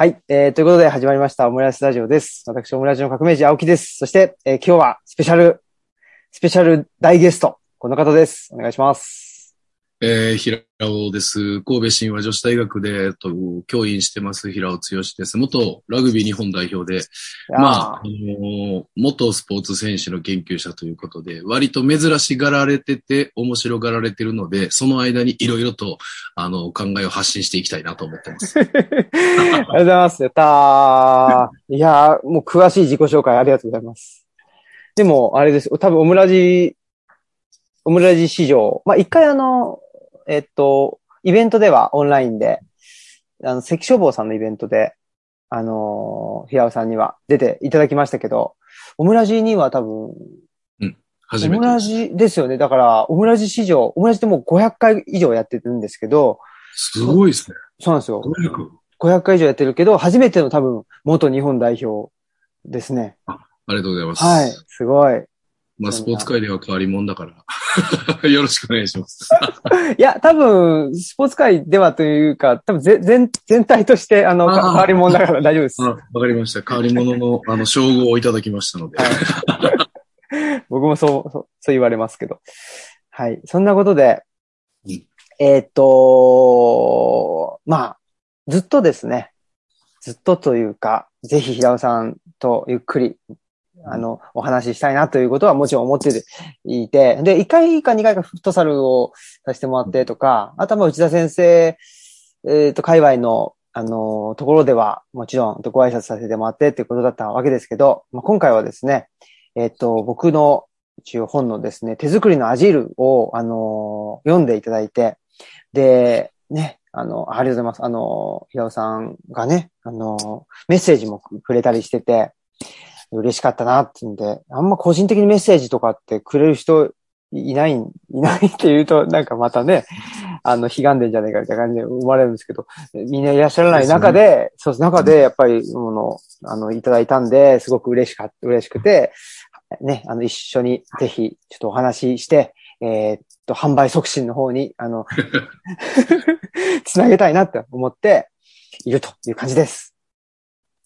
はい、えー、ということで始まりましたオムライスラジオです。私、オムライスの革命児青木です。そして、えー今日はスペシャル、スペシャル大ゲスト、この方です。お願いします。えー、平尾です。神戸神話女子大学で、えっと、教員してます平尾剛です。元ラグビー日本代表で、まあ、あの元スポーツ選手の研究者ということで、割と珍しがられてて、面白がられてるので、その間にいろいろと、あの、考えを発信していきたいなと思ってます。ありがとうございます。やったー。いやー、もう詳しい自己紹介ありがとうございます。でも、あれです。多分、オムラジ、オムラジ史上、まあ、一回あの、えっと、イベントではオンラインで、あの、関消防さんのイベントで、あのー平尾さんには出ていただきましたけど、オムラジには多分、初めて。オムラジですよね。だから、オムラジ史上、オムラジってもう500回以上やってるんですけど、すごいですね。そうなんですよ。500 500回以上やってるけど、初めての多分、元日本代表ですね。ありがとうございます。はい。すごい。まあ、スポーツ界では変わり者だから。よろしくお願いします。いや、多分、スポーツ界ではというか、多分ぜ全、全体として、あの、変わり者だから 大丈夫です。あわかりました。変わり者の、あの、称号をいただきましたので。僕もそう、そう、言われますけど。はい。そんなことでうん、えーっと、まあ、ずっとですね、ずっとというか、ぜひ平尾さんとゆっくり、あの、お話ししたいなということはもちろん思っていて、で、1回か2回かフットサルをさせてもらってとか、あとは内田先生、えーと、界隈の、あの、ところでは、もちろんご挨拶させてもらってっていうことだったわけですけど、まあ、今回はですね、えっと、僕の一応本のですね、手作りのアジールを、あの読んでいただいて、で、ね、あの、ありがとうございます。あの、平尾さんがね、あの、メッセージもくれたりしてて、嬉しかったなってんで、あんま個人的にメッセージとかってくれる人いない、いないって言うと、なんかまたね、あの、悲願でんじゃねえかみたいな感じで思われるんですけど、みんないらっしゃらない中で、そうです、中でやっぱり、もの、あの、いただいたんで、すごく嬉しかった、嬉しくて、ね、あの、一緒にぜひ、ちょっとお話しして、えーっと、販売促進の方に、あの、つなげたいなって思っているという感じです。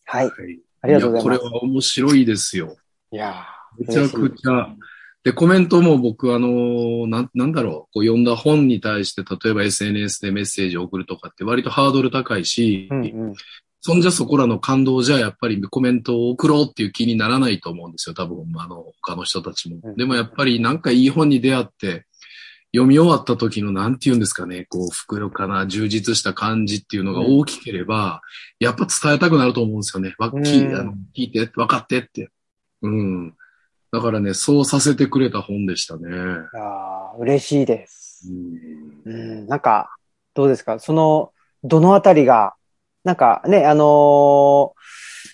はい。はいありがとうございますやこれは面白いですよ。いやめちゃくちゃ。で、コメントも僕、あの、なん、なんだろう、こう読んだ本に対して、例えば SNS でメッセージを送るとかって割とハードル高いし、うんうん。そんじゃそこらの感動じゃやっぱりコメントを送ろうっていう気にならないと思うんですよ、多分、あの、他の人たちもうん。でもやっぱりなんかいい本に出会って、読み終わった時のなんて言うんですかね、こう、袋かな、充実した感じっていうのが大きければ、やっぱ伝えたくなると思うんですよね。わ、聞いあの聞いて、分かってって。うん。だからね、そうさせてくれた本でしたね。いやー嬉しいです。うんうん、なんか、どうですか？その、どのあたりが、なんかね、あのー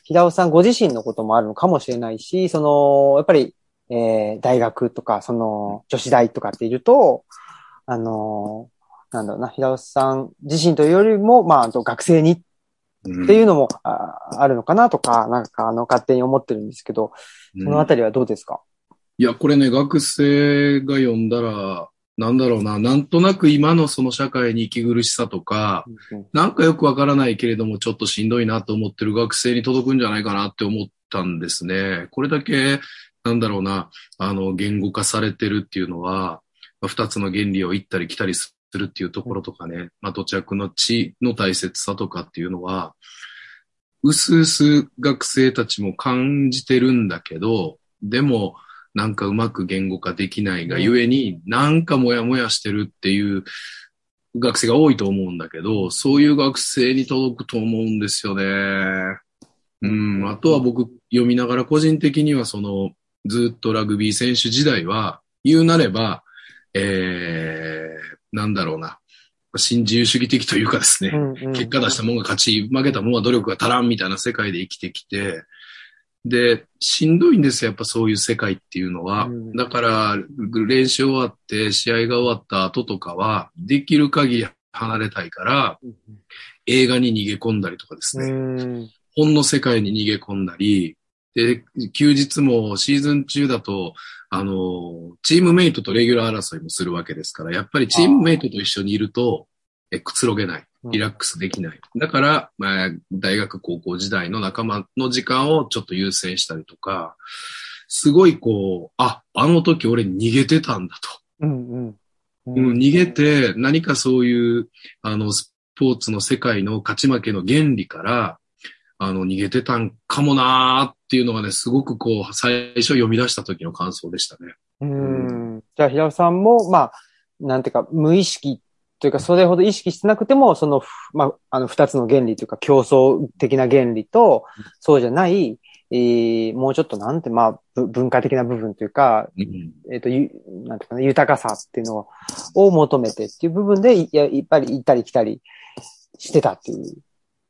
平尾さんご自身のこともあるのかもしれないし、その、やっぱり、えー大学とか、その、女子大とかっていると、あのーなんだろうな、平尾さん自身というよりも、まあ、あと学生にうん。っていうのも、ああるのかなとか、なんか、あの、勝手に思ってるんですけど、そのあたりはどうですか、いや、これね、学生が読んだら、なんだろうな、なんとなく今のその社会に息苦しさとか、うん。なんかよくわからないけれども、ちょっとしんどいなと思ってる学生に届くんじゃないかなって思ったんですね。これだけ、なんだろうな、あの、言語化されてるっていうのは、まあ二つの原理を行ったり来たりするっていうところとかね、まあ、土着の地の大切さとかっていうのは、うすうす学生たちも感じてるんだけど、でも、なんかうまく言語化できないがゆえに、なんかモヤモヤしてるっていう学生が多いと思うんだけど、そういう学生に届くと思うんですよね。うん、あとは僕読みながら個人的にはその、ずっとラグビー選手時代は、言うなれば、えー、なんだろうな、新自由主義的というかですね、うんうん。結果出したもんが勝ち、負けたもんは努力が足らんみたいな世界で生きてきて、で、しんどいんですよ、やっぱそういう世界っていうのは。うん。だから、練習終わって、試合が終わった後とかは、できる限り離れたいから、映画に逃げ込んだりとかですね、うん。本の世界に逃げ込んだり、で、休日もシーズン中だと、あの、チームメイトとレギュラー争いもするわけですから、やっぱりチームメイトと一緒にいると、えくつろげない。リラックスできない。だから、まあ、大学高校時代の仲間の時間をちょっと優先したりとか、すごいこう、あ、あの時俺逃げてたんだと。うんうん。うん、逃げて何かそういう、あの、スポーツの世界の勝ち負けの原理から、あの、逃げてたんかもなーっていうのがね、すごくこう、最初読み出した時の感想でしたね。うん。じゃあ、平尾さんも、まあ、なんていうか、無意識というか、それほど意識してなくても、その、まあ、あの、二つの原理というか、競争的な原理と、そうじゃない、えーもうちょっとなんて、まあ、ぶ文化的な部分というか、うん。えっ、と、ゆ、なんていうかな、豊かさっていうのをを求めてっていう部分で、いや、やっぱり行ったり来たりしてたっていう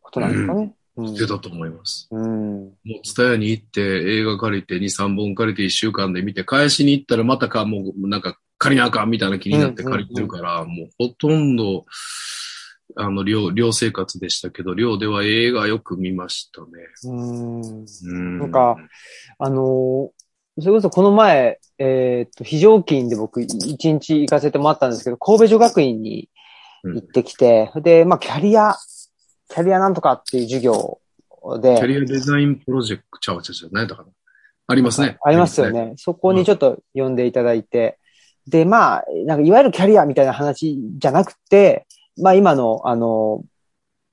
ことなんですかね。うん。出たと思います。うん。もう、ツタヤに行って、映画借りて、2、3本借りて1週間で見て、返しに行ったらまたか、もう、なんか、借りなあかんみたいな気になって借りてるから、もう、ほとんど、あの、寮、寮生活でしたけど、寮では映画よく見ましたね。うん。うん。なんか、あのーそれこそこの前、えーっと、非常勤で僕、一日行かせてもらったんですけど、神戸女学院にうん行ってきて、で、まあ、キャリア、キャリアなんとかっていう授業で、キャリアデザインプロジェクト、ちゃうわちゃうちゃう、何やったかな。ありますね。ありますよね。そこにちょっと呼んでいただいて、で、まあ、なんかいわゆるキャリアみたいな話じゃなくて、まあ今の、あの、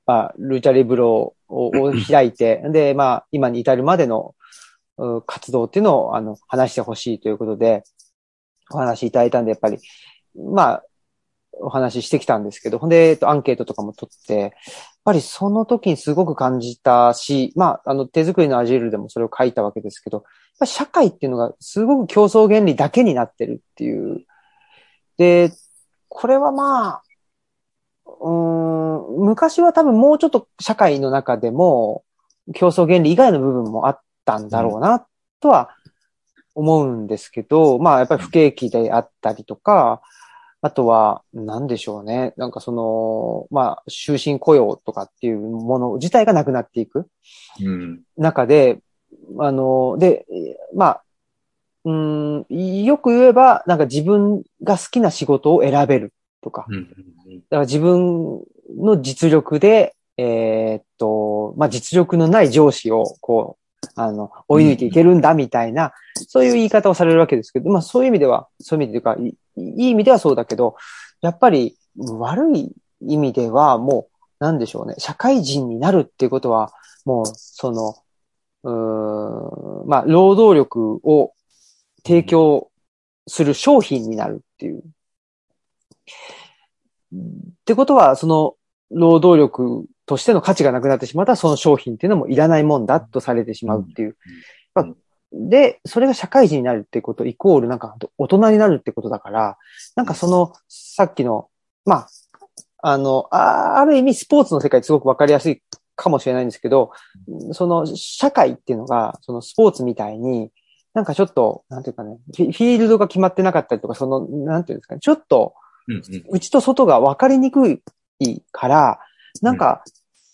まあ、ルチャリブロをを開いて、で、まあ今に至るまでのう活動っていうのを、あの、話してほしいということで、お話いただいたんで、やっぱり、まあ、お話ししてきたんですけど、ほんで、えっと、アンケートとかも取って、やっぱりその時にすごく感じたし、まあ、あの、手作りのアジールでもそれを書いたわけですけど、社会っていうのがすごく競争原理だけになってるっていう。で、これはまあ、うーん、昔は多分もうちょっと社会の中でも競争原理以外の部分もあったんだろうな、とは思うんですけど、まあやっぱり不景気であったりとか、あとは、なんでしょうね。なんかその、まあ、終身雇用とかっていうもの自体がなくなっていく。うん。中で、あの、で、えーまあ、うん、よく言えば、なんか自分が好きな仕事を選べるとか、うん。うんだから自分の実力で、えーっと、まあ、実力のない上司を、こう、あの、追い抜いていけるんだみたいな、そういう言い方をされるわけですけど、まあ、そういう意味では、そういう意味でというか、いい意味ではそうだけど、やっぱり悪い意味では、もう、なんでしょうね、社会人になるっていうことは、もう、その、うん、まあ、労働力を提供する商品になるっていう。ってことは、その労働力としての価値がなくなってしまったら、その商品っていうのもいらないもんだとされてしまうっていう。で、それが社会人になるってことイコールなんか大人になるってことだから、なんかそのさっきの、まあ、あの、あある意味スポーツの世界すごくわかりやすいかもしれないんですけど、その社会っていうのが、そのスポーツみたいに、なんかちょっと、なんていうかね、フィールドが決まってなかったりとか、その、なんていうんですかね、ちょっと、うん。うん。内と外が分かりにくいから、なんか、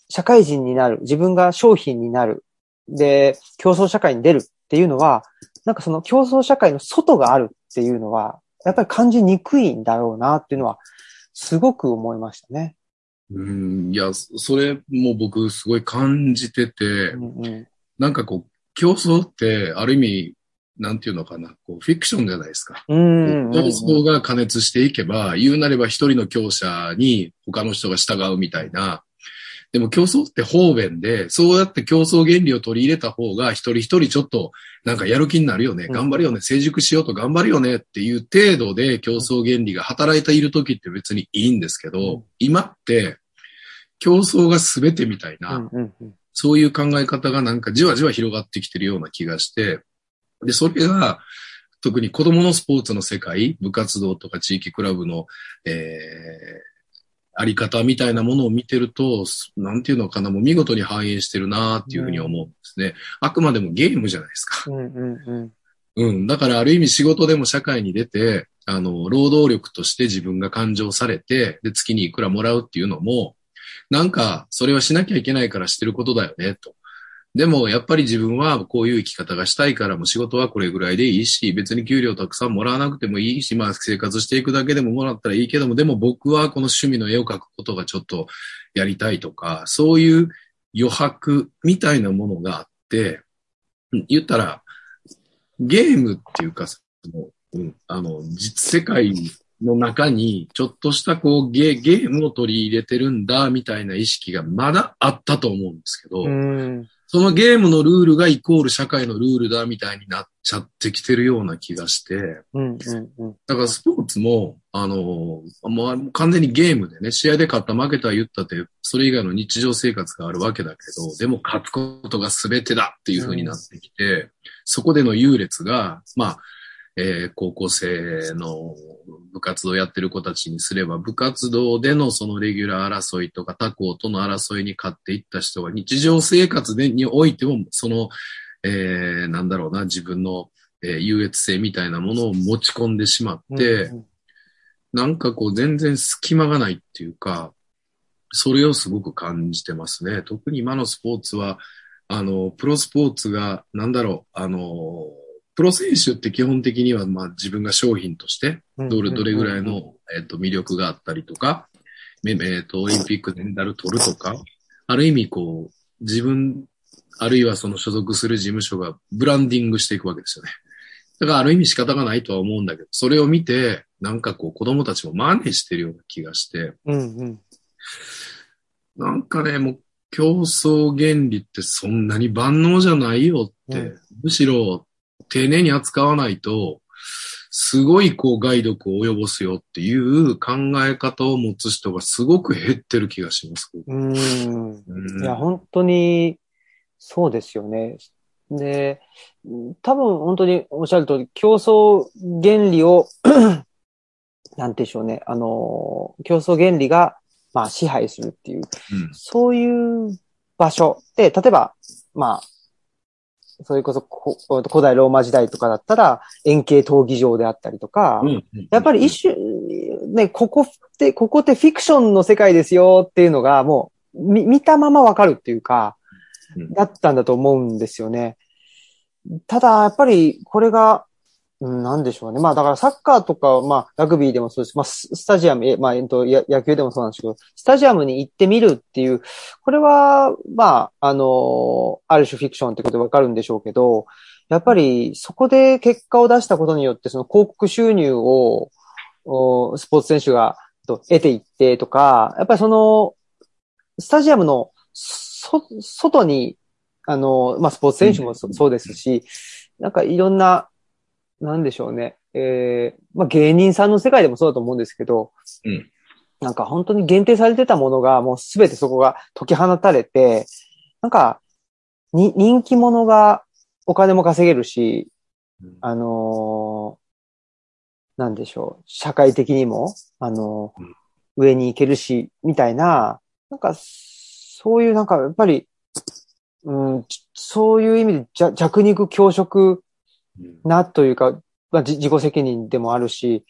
社会人になる、自分が商品になる、で、競争社会に出るっていうのは、なんかその競争社会の外があるっていうのは、やっぱり感じにくいんだろうなっていうのは、すごく思いましたね。うん。いや、それも僕すごい感じてて、うんうんなんかこう、競争ってある意味、なんていうのかな、こう、フィクションじゃないですか。うん競争が加熱していけば、言うなれば一人の強者に他の人が従うみたいな。でも競争って方便で、そうやって競争原理を取り入れた方が一人一人ちょっとなんかやる気になるよね、うん。頑張るよね、成熟しようと頑張るよね。っていう程度で競争原理が働いている時って別にいいんですけど、うん。今って競争が全てみたいな、そういう考え方がなんかじわじわ広がってきてるような気がして、で、それが、特に子供のスポーツの世界、部活動とか地域クラブの、えー、あり方みたいなものを見てると、なんていうのかな、もう見事に反映してるなっていうふうに思うんですね。あくまでもゲームじゃないですか。うんうんうんうん。だからある意味仕事でも社会に出て、あの、労働力として自分が勘定されて、で、月にいくらもらうっていうのも、なんか、それはしなきゃいけないからしてることだよね、と。でも、やっぱり自分はこういう生き方がしたいからも仕事はこれぐらいでいいし、別に給料たくさんもらわなくてもいいし、まあ生活していくだけでももらったらいいけども、でも僕はこの趣味の絵を描くことがちょっとやりたいとか、そういう余白みたいなものがあって、言ったら、ゲームっていうか、そのうん、あの、実世界の中に、ちょっとしたこうゲゲームを取り入れてるんだ、みたいな意識がまだあったと思うんですけど、う。そのゲームのルールがイコール社会のルールだみたいになっちゃってきてるような気がして、うん。うん。うん。だからスポーツも、あの、もう完全にゲームでね、試合で勝った負けた言ったって、それ以外の日常生活があるわけだけど、でも勝つことが全てだっていう風になってきて、そこでの優劣が、まあ、えー高校生の部活動やってる子たちにすれば、部活動でのそのレギュラー争いとか他校との争いに勝っていった人が日常生活でにおいても、その、えーなんだろうな、自分の、えー優越性みたいなものを持ち込んでしまって、うんなんかこう全然隙間がないっていうか、それをすごく感じてますね。特に今のスポーツは、あの、プロスポーツが、なんだろう、あの、プロ選手って基本的には、まあ自分が商品として、うんどれ、どれぐらいの、えっと、魅力があったりとか、めえっと、オリンピックでメダル取るとか、ある意味こう、自分、あるいはその所属する事務所がブランディングしていくわけですよね。だからある意味仕方がないとは思うんだけど、それを見て、なんかこう子供たちも真似してるような気がして、うん。うん。なんかね、もう競争原理ってそんなに万能じゃないよって、うんむしろ丁寧に扱わないと、すごいこう害毒を及ぼすよっていう考え方を持つ人がすごく減ってる気がします。うん。うんいや、本当に、そうですよね。で、多分本当におっしゃる通り、競争原理を、なんてでしょうね。あの、競争原理が、まあ、支配するっていう、うんそういう場所で、例えば、まあ、それこそこ古代ローマ時代とかだったら、円形闘技場であったりとか、うんやっぱり一種、ね、ここって、ここってフィクションの世界ですよっていうのがもう、見見たままわかるっていうかうん、だったんだと思うんですよね。ただ、やっぱりこれが、うん、なんでしょうね。まあだからサッカーとか、まあラグビーでもそうです。まあススタジアム、えまあ、えっと、や野球でもそうなんですけど、スタジアムに行ってみるっていう、これは、まあ、あの、ある種フィクションってことでわかるんでしょうけど、やっぱりそこで結果を出したことによって、その広告収入を、おスポーツ選手がと得ていってとか、やっぱりその、スタジアムのそ、外に、あの、まあ、スポーツ選手もそそうですし、なんかいろんな、なんでしょうね。えーまあ、芸人さんの世界でもそうだと思うんですけど、うん。なんか本当に限定されてたものがもうすべてそこが解き放たれて、なんか、に、人気者がお金も稼げるし、うん。あのーなんでしょう、社会的にも、あのーうん。上に行けるし、みたいな、なんか、そういうなんか、やっぱり、うん、ちそういう意味でじゃ弱肉強食うんなというか、まあ、じ自己責任でもあるし、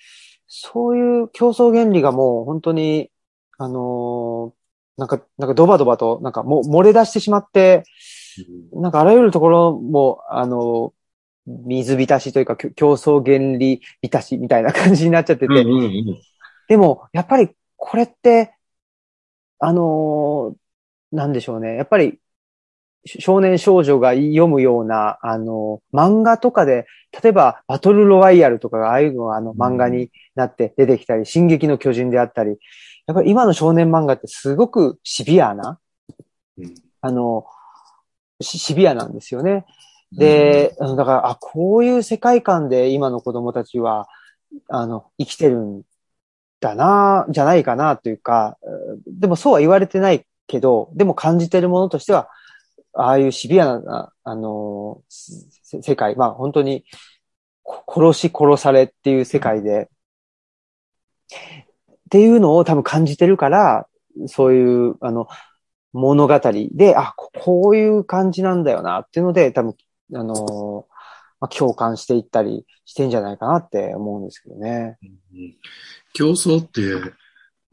そういう競争原理がもう本当に、あのーなんか、なんかドバドバと、なんかもう漏れ出してしまって、なんかあらゆるところも、あの、水浸しというか、競争原理浸しみたいな感じになっちゃってて、うんうんうん。でも、やっぱりこれって、あのーなんでしょうね。やっぱり、し少年少女が読むような、あのー漫画とかで、例えば、バトルロワイヤルとかが、ああいうのがあの漫画になって出てきたり、進撃の巨人であったり、やっぱり今の少年漫画ってすごくシビアな、うん。あの、しシビアなんですよね。で、だから、あ、こういう世界観で今の子供たちは、あの、生きてるんだな、じゃないかなというか、うん。でもそうは言われてないけど、でも感じてるものとしては、ああいうシビアな、あの、世界、まあ本当に、殺し殺されっていう世界で、っていうのを多分感じてるから、そういう、あの、物語で、あ、ここういう感じなんだよなっていうので、多分、あの、まあ、共感していったりしてんじゃないかなって思うんですけどね。うん競争って、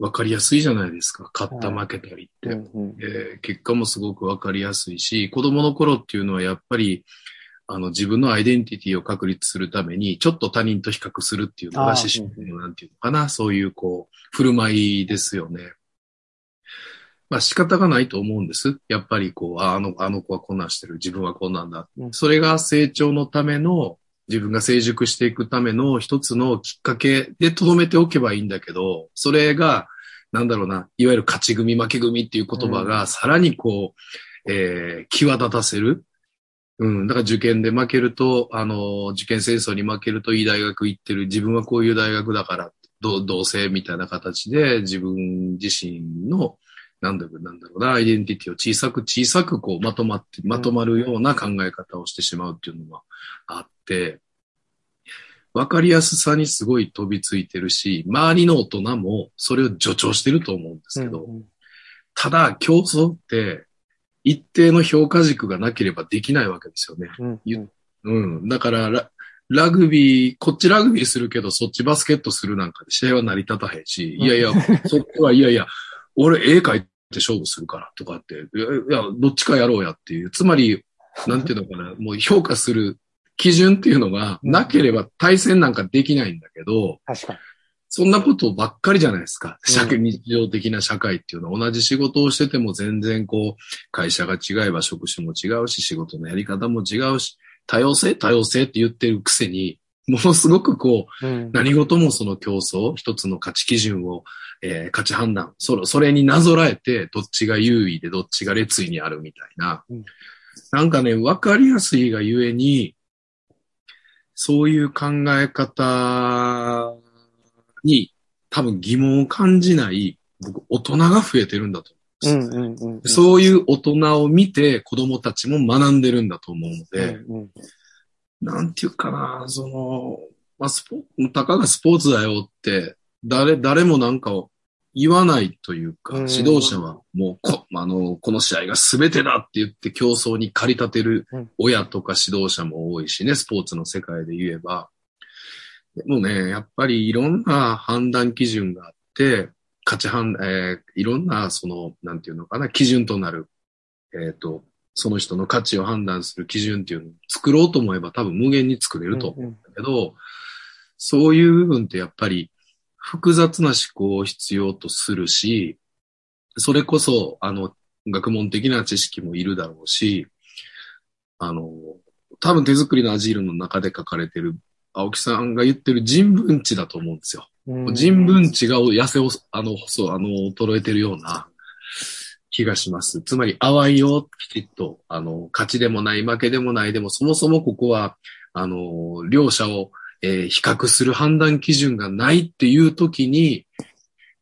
わかりやすいじゃないですか。勝ったはい負けたりって。うんうんえー結果もすごくわかりやすいし、子供の頃っていうのはやっぱり、あの、自分のアイデンティティを確立するために、ちょっと他人と比較するっていうのが思春期のなんていうのかな、そういうこう、振る舞いですよね。まあ仕方がないと思うんです。やっぱりこう、ああの、あの子はこんなんしてる、自分はこんなんだ。うんそれが成長のための、自分が成熟していくための一つのきっかけで留めておけばいいんだけど、それが、なんだろうな、いわゆる勝ち組負け組っていう言葉うがさらにこう、えー、際立たせる。うん。だから受験で負けると、あの、受験戦争に負けるといい大学行ってる。自分はこういう大学だから、どう、どうせみたいな形で自分自身の、なんだろう、なんだろうな、アイデンティティを小さく小さくこうまとまって、まとまるような考え方をしてしまうっていうのがあって、わかりやすさにすごい飛びついてるし、周りの大人もそれを助長してると思うんですけど、うんただ競争って一定の評価軸がなければできないわけですよね。うんゆうん。だからラ、ラグビー、こっちラグビーするけど、そっちバスケットするなんかで試合は成り立たへんし、いやいや、そっちはいやいや、俺絵描いて勝負するからとかって、いや、いやどっちかやろうやっていう。つまり、なんていうのかな、もう評価する基準っていうのがなければ対戦なんかできないんだけど、確かに。そんなことばっかりじゃないですか。うん社会、日常的な社会っていうのは同じ仕事をしてても全然こう、会社が違えば職種も違うし、仕事のやり方も違うし、多様性、多様性って言ってるくせに、ものすごくこう、うん何事もその競争、一つの価値基準を、えー価値判断、それ、それになぞらえて、どっちが優位でどっちが劣位にあるみたいな。うんなんかね、わかりやすいがゆえに、そういう考え方に多分疑問を感じない、僕、大人が増えてるんだと思うんです。うんうんうんうん。そういう大人を見て子供たちも学んでるんだと思うので、うんうんなんていうかな、その、まあ、スポたかがスポーツだよって、誰、誰もなんかを言わないというか、うん。指導者はもうこ、あの、この試合が全てだって言って競争に駆り立てるうん。親とか指導者も多いしね、スポーツの世界で言えば。でもね、やっぱりいろんな判断基準があって、価値判、えーいろんな、その、なんていうのかな、基準となる、えっ、と、その人の価値を判断する基準っていうのを作ろうと思えば多分無限に作れると思うんだけど、そういう部分ってやっぱり複雑な思考を必要とするし、それこそ、あの、学問的な知識もいるだろうし、あの、多分手作りのアジールの中で書かれてる青木さんが言ってる人文知だと思うんですよ。うん人文知が痩せを、あの、そう、あの、衰えてるような気がします。つまり、淡いをきちっと、あの、勝ちでもない、負けでもない、でもそもそもここは、あの、両者を、えー比較する判断基準がないっていう時に、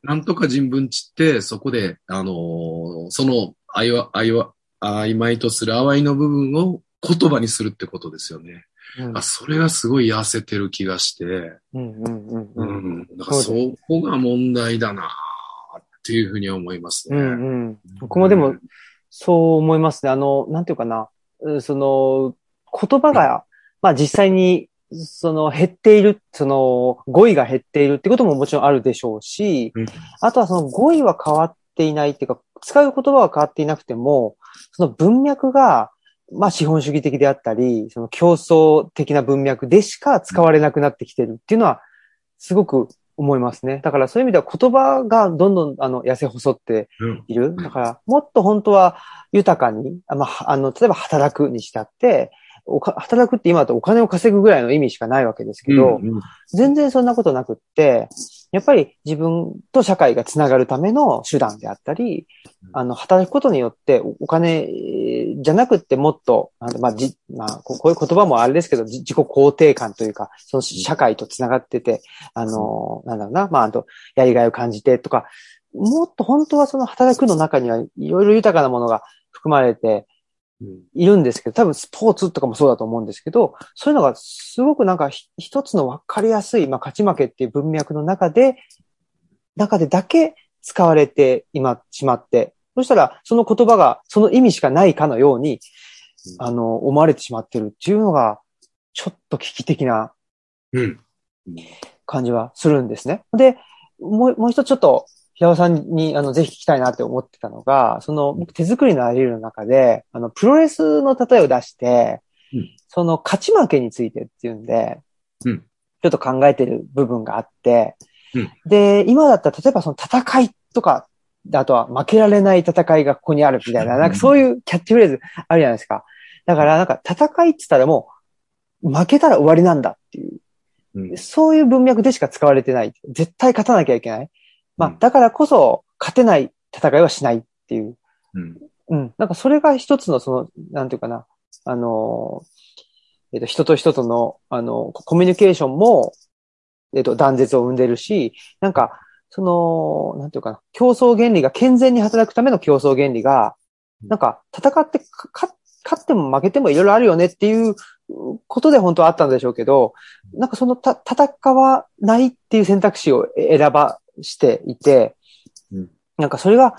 なんとか人文知って、そこで、あの、その、あいわ、あいわ、曖昧とする淡いの部分を言葉にするってことですよね。うんあ、それがすごい痩せてる気がして、うんうんうんううんん。だからそこが問題だなっていうふうに思いますね。うんうん。僕もでも、そう思いますね。あの、なんていうかな。うんその、言葉が、まあ実際に、その減っている、その語彙が減っているってことももちろんあるでしょうし、うんあとはその語彙は変わっていないっていうか、使う言葉は変わっていなくても、その文脈が、まあ資本主義的であったり、その競争的な文脈でしか使われなくなってきてるっていうのは、すごく思いますね。だからそういう意味では言葉がどんどんあの痩せ細ってうんいる。だから、もっと本当は豊かに、あまあ、あの、例えば働くにしたって、おか働くって今だとお金を稼ぐぐらいの意味しかないわけですけど、うんうん。全然そんなことなくって、やっぱり自分と社会がつながるための手段であったり、あの、働くことによっておお金えーじゃなくってもっと、まあ、じ、まあ、こういう言葉もあれですけど、じ自己肯定感というか、その社会とつながってて、あの、なんだろうな、まあ、あと、やりがいを感じてとか、もっと本当はその働くの中にはいろいろ豊かなものが含まれてうんいるんですけど、多分スポーツとかもそうだと思うんですけど、そういうのがすごくなんかひ一つの分かりやすい、まあ、勝ち負けっていう文脈の中で、中でだけ使われて今しまって、そしたらその言葉がその意味しかないかのように、あの、思われてしまってるっていうのが、ちょっと危機的なうん。感じはするんですね。で、もう、もう一つちょっと平尾さんに、あの、ぜひ聞きたいなって思ってたのが、その、僕手作りのアリールの中で、あの、プロレスの例えを出して、うんその勝ち負けについてっていうんで、うんちょっと考えてる部分があって、うんで、今だったら、例えばその戦いとか、あとは負けられない戦いがここにあるみたいな、なんかそういうキャッチフレーズあるじゃないですか。だから、なんか戦いって言ったらもう、負けたら終わりなんだっていう。うんそういう文脈でしか使われてない。絶対勝たなきゃいけない。まあうん、だからこそ、勝てない戦いはしないっていう。うん。うん。なんかそれが一つのその、なんていうかな、あの、えっ、と、人と人との、あの、コミュニケーションも、えっ、と、断絶を生んでるし、なんか、その、なんていうかな、競争原理が健全に働くための競争原理が、なんか、戦って勝っても負けてもいろいろあるよねっていうことで本当はあったんでしょうけど、なんかそのた、戦わないっていう選択肢を選ばしていて、うんなんかそれが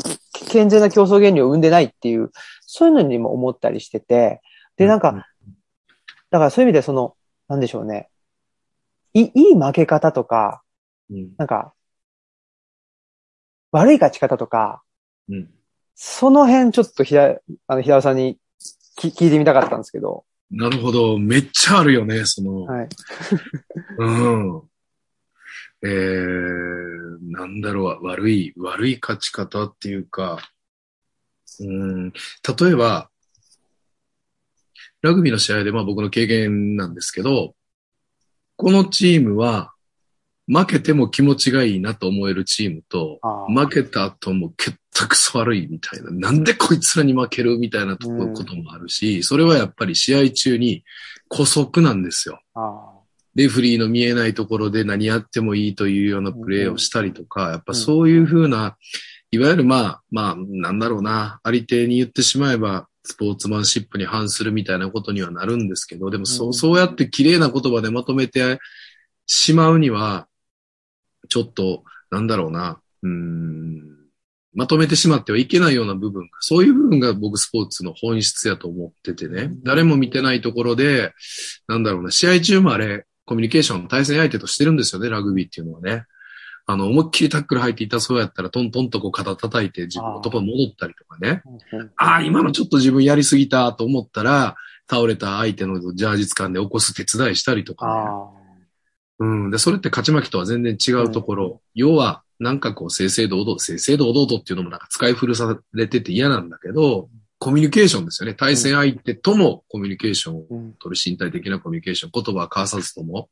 健全な競争原理を生んでないっていう、そういうのにも思ったりしてて、で、なんか、だからそういう意味でその、なんでしょうね。いい、いい負け方とか、うん。なんか、悪い勝ち方とか、うん。その辺ちょっとひら、あの、平尾さんにき聞いてみたかったんですけど。なるほど。めっちゃあるよね、その。はい。うん。えー、なんだろう、悪い、悪い勝ち方っていうか、うん、例えば、ラグビーの試合で、まあ僕の経験なんですけど、このチームは、負けても気持ちがいいなと思えるチームと、負けた後もけったくそ悪いみたいな、なんでこいつらに負けるみたいなこともあるし、それはやっぱり試合中に古速なんですよ。あレフリーの見えないところで何やってもいいというようなプレーをしたりとか、やっぱそういうふうな、いわゆるまあ、まあ、なんだろうな、ありていに言ってしまえば、スポーツマンシップに反するみたいなことにはなるんですけど、でもそうう、んそうやって綺麗な言葉でまとめてしまうには、ちょっと、なんだろうな、うーん、まとめてしまってはいけないような部分が、そういう部分が僕スポーツの本質やと思っててね、うん誰も見てないところで、なんだろうな、試合中もあれ、コミュニケーションの対戦相手としてるんですよね、ラグビーっていうのはね。あの、思いっきりタックル入っていたそうやったら、トントンとこう肩叩いて自分のところに戻ったりとかね。ああ、今のちょっと自分やりすぎたと思ったら、倒れた相手のジャージ掴んで起こす手伝いしたりとかね。あうん。で、それって勝ち負けとは全然違うところ。要は、なんかこう、正々堂々、正々堂々とっていうのもなんか使い古されてて嫌なんだけど、コミュニケーションですよね。対戦相手ともコミュニケーションを取る身体的なコミュニケーション、言葉は交わさずとも。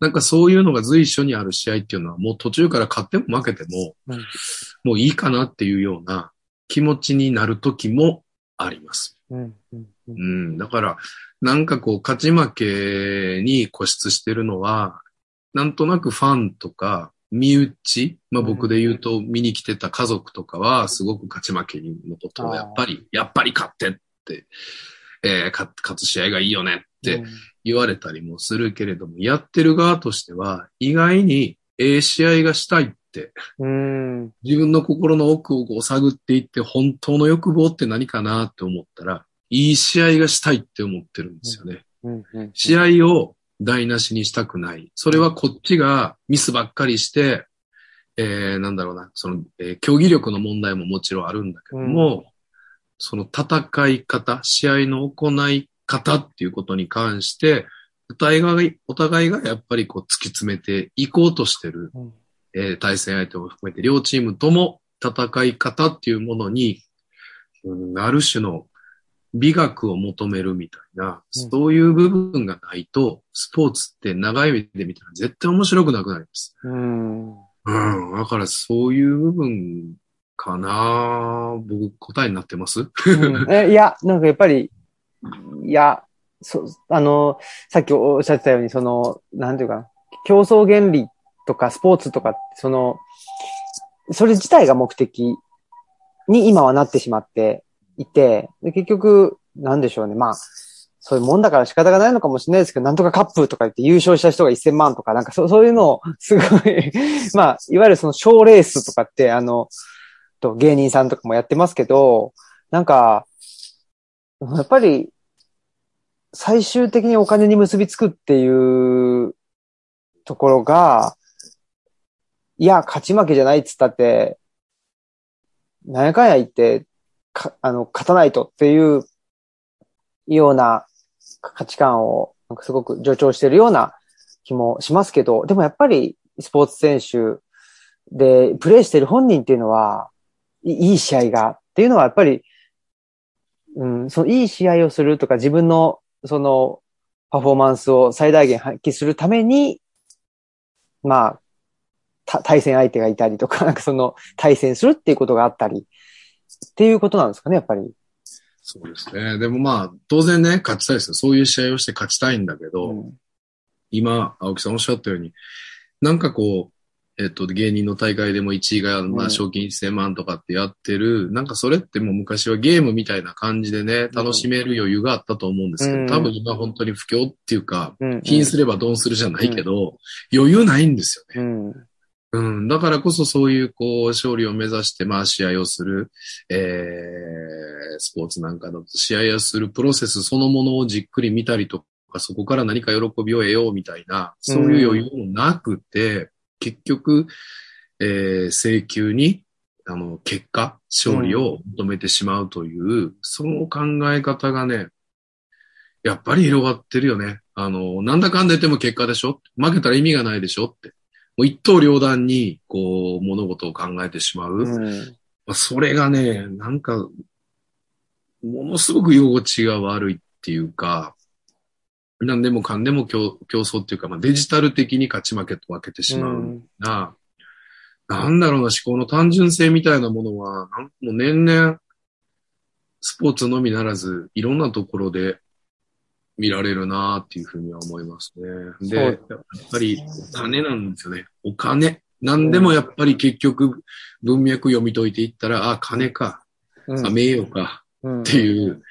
なんかそういうのが随所にある試合っていうのはもう途中から勝っても負けても、うんもういいかなっていうような気持ちになる時もあります。うんうんうんうん。だから、なんかこう、勝ち負けに固執してるのは、なんとなくファンとか、身内、まあうん。僕で言うと見に来てた家族とかは、すごく勝ち負けのことをやっぱり、やっぱり勝ってって、えー勝勝つ試合がいいよねって言われたりもするけれども、やってる側としては、意外に、ええ試合がしたいって。自分の心の奥を探っていって、本当の欲望って何かなって思ったら、いい試合がしたいって思ってるんですよね。試合を台無しにしたくない。それはこっちがミスばっかりして、えー、なんだろうな、その、えー競技力の問題ももちろんあるんだけども、その戦い方、試合の行い方っていうことに関して、お互いが、お互いがやっぱりこう突き詰めていこうとしてる、うん。えー対戦相手を含めて両チームとも戦い方っていうものに、うん、ある種の美学を求めるみたいな、うんそういう部分がないと、スポーツって長い目で見たら絶対面白くなくなります。うん。うん。だからそういう部分かな僕答えになってます？うんえいや、なんかやっぱり、いや、そあの、さっきおっしゃってたように、その、なんていうかな、競争原理とかスポーツとかその、それ自体が目的に今はなってしまっていて、で結局、なんでしょうね、まあ、そういうもんだから仕方がないのかもしれないですけど、なんとかカップとか言って優勝した人が1000万とか、なんかそそういうのを、すごい、まあ、いわゆるその賞レースとかって、あの、と芸人さんとかもやってますけど、なんか、やっぱり、最終的にお金に結びつくっていうところが、いや、勝ち負けじゃないっつったって、何やかんや言って、か、あの、勝たないとっていうような価値観を、なんかすごく助長しているような気もしますけど、でもやっぱりスポーツ選手でプレーしている本人っていうのは、いい試合がっていうのはやっぱり、うん、そのいい試合をするとか自分のそのパフォーマンスを最大限発揮するために、まあ、対戦相手がいたりとか、なんかその対戦するっていうことがあったりっていうことなんですかね、やっぱり。そうですね。でもまあ、当然ね、勝ちたいですよ。そういう試合をして勝ちたいんだけど、うん今、青木さんおっしゃったように、なんかこう、えっと、芸人の大会でも1位が、まあ、うん賞金1000万とかってやってる、なんかそれってもう昔はゲームみたいな感じでね、楽しめる余裕があったと思うんですけど、うん多分今本当に不況っていうか、うん貧すればドンするじゃないけど、余裕ないんですよね。うん。うん。だからこそそういう、こう、勝利を目指して、まあ、試合をする、えー、スポーツなんかだと、試合をするプロセスそのものをじっくり見たりとか、そこから何か喜びを得ようみたいな、そういう余裕もなくて、結局、えー、請求に、あの、結果、勝利を求めてしまうという、その考え方がね、やっぱり広がってるよね。あの、なんだかんだ言っても結果でしょ負けたら意味がないでしょって。もう一刀両断に、こう、物事を考えてしまう。うん。まあそれがね、なんか、ものすごく居心地が悪いっていうか、何でもかんでも競競争っていうか、まあ、デジタル的に勝ち負けと分けてしまうな、なんだろうな、思考の単純性みたいなものは、もう年々、スポーツのみならず、いろんなところで見られるなっていうふうには思いますね。で、やっぱりお金なんですよね。お金。なんでもやっぱり結局文脈読み解いていったら、あ、金か、うんあ、名誉かうんっていう、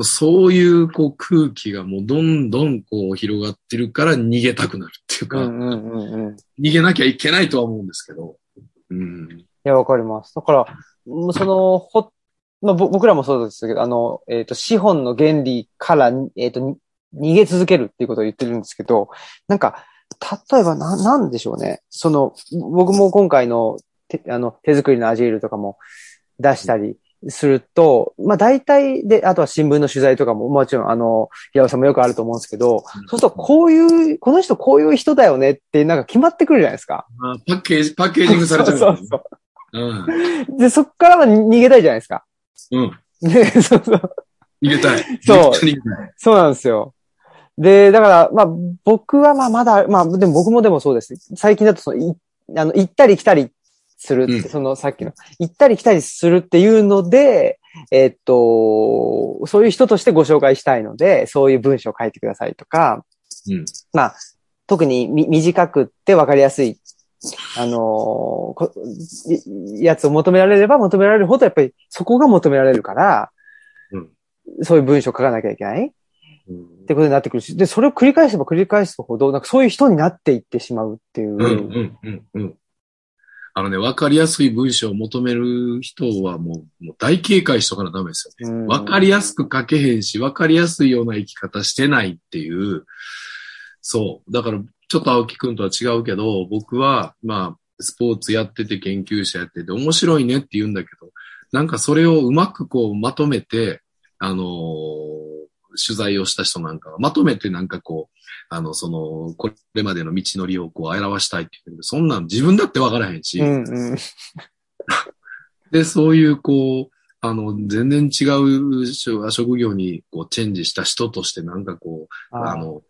そういうこう空気がもうどんどんこう広がってるから逃げたくなるっていうか。逃げなきゃいけないとは思うんですけど。うん。いや、わかります。だから、その、ほ、まあ、ぼ僕らもそうですけど、あの、えっ、と、資本の原理から、えっ、と、に逃げ続けるっていうことを言ってるんですけど、なんか、例えば、な、なんでしょうね。その、僕も今回の、てあの、手作りのアジールとかも出したりすると、まあ、大体で、あとは新聞の取材とかも、もちろん、あの、平尾さんもよくあると思うんですけど、そうすると、こういう、この人こういう人だよねって、なんか決まってくるじゃないですか。まあ、パッケージ、パッケージングされちゃう、そうそうそう。うん。で、そっからは逃げたいじゃないですか。うん。で、そうそう。逃げたい。そう。そうなんですよ。で、だから、まあ、僕はまあ、まだ、まあ、でも僕もでもそうです。最近だとその、いあの、行ったり来たりするって、うんそのさっきの、行ったり来たりするっていうので、えっと、そういう人としてご紹介したいので、そういう文章を書いてくださいとか、うん。まあ、特にみ短くって分かりやすい、あのーやつを求められれば求められるほど、やっぱりそこが求められるから、うんそういう文章を書かなきゃいけないっうんてことになってくるし、で、それを繰り返せば繰り返すほど、なんかそういう人になっていってしまうっていう。うん、うん、うん、うん。あのね、わかりやすい文章を求める人はもう、もう大警戒しとかなダメですよね。うんわかりやすく書けへんし、わかりやすいような生き方してないっていう。そう。だから、ちょっと青木くんとは違うけど、僕は、まあ、スポーツやってて研究者やってて面白いねって言うんだけど、なんかそれをうまくこうまとめて、あのー取材をした人なんかは、まとめてなんかこう、あの、その、これまでの道のりをこう表したいって言ってるけど、そんなん自分だってわからへんし、うんうん。で、そういう、こう、あの、全然違う職職業にこうチェンジした人として、なんかこう、ああの、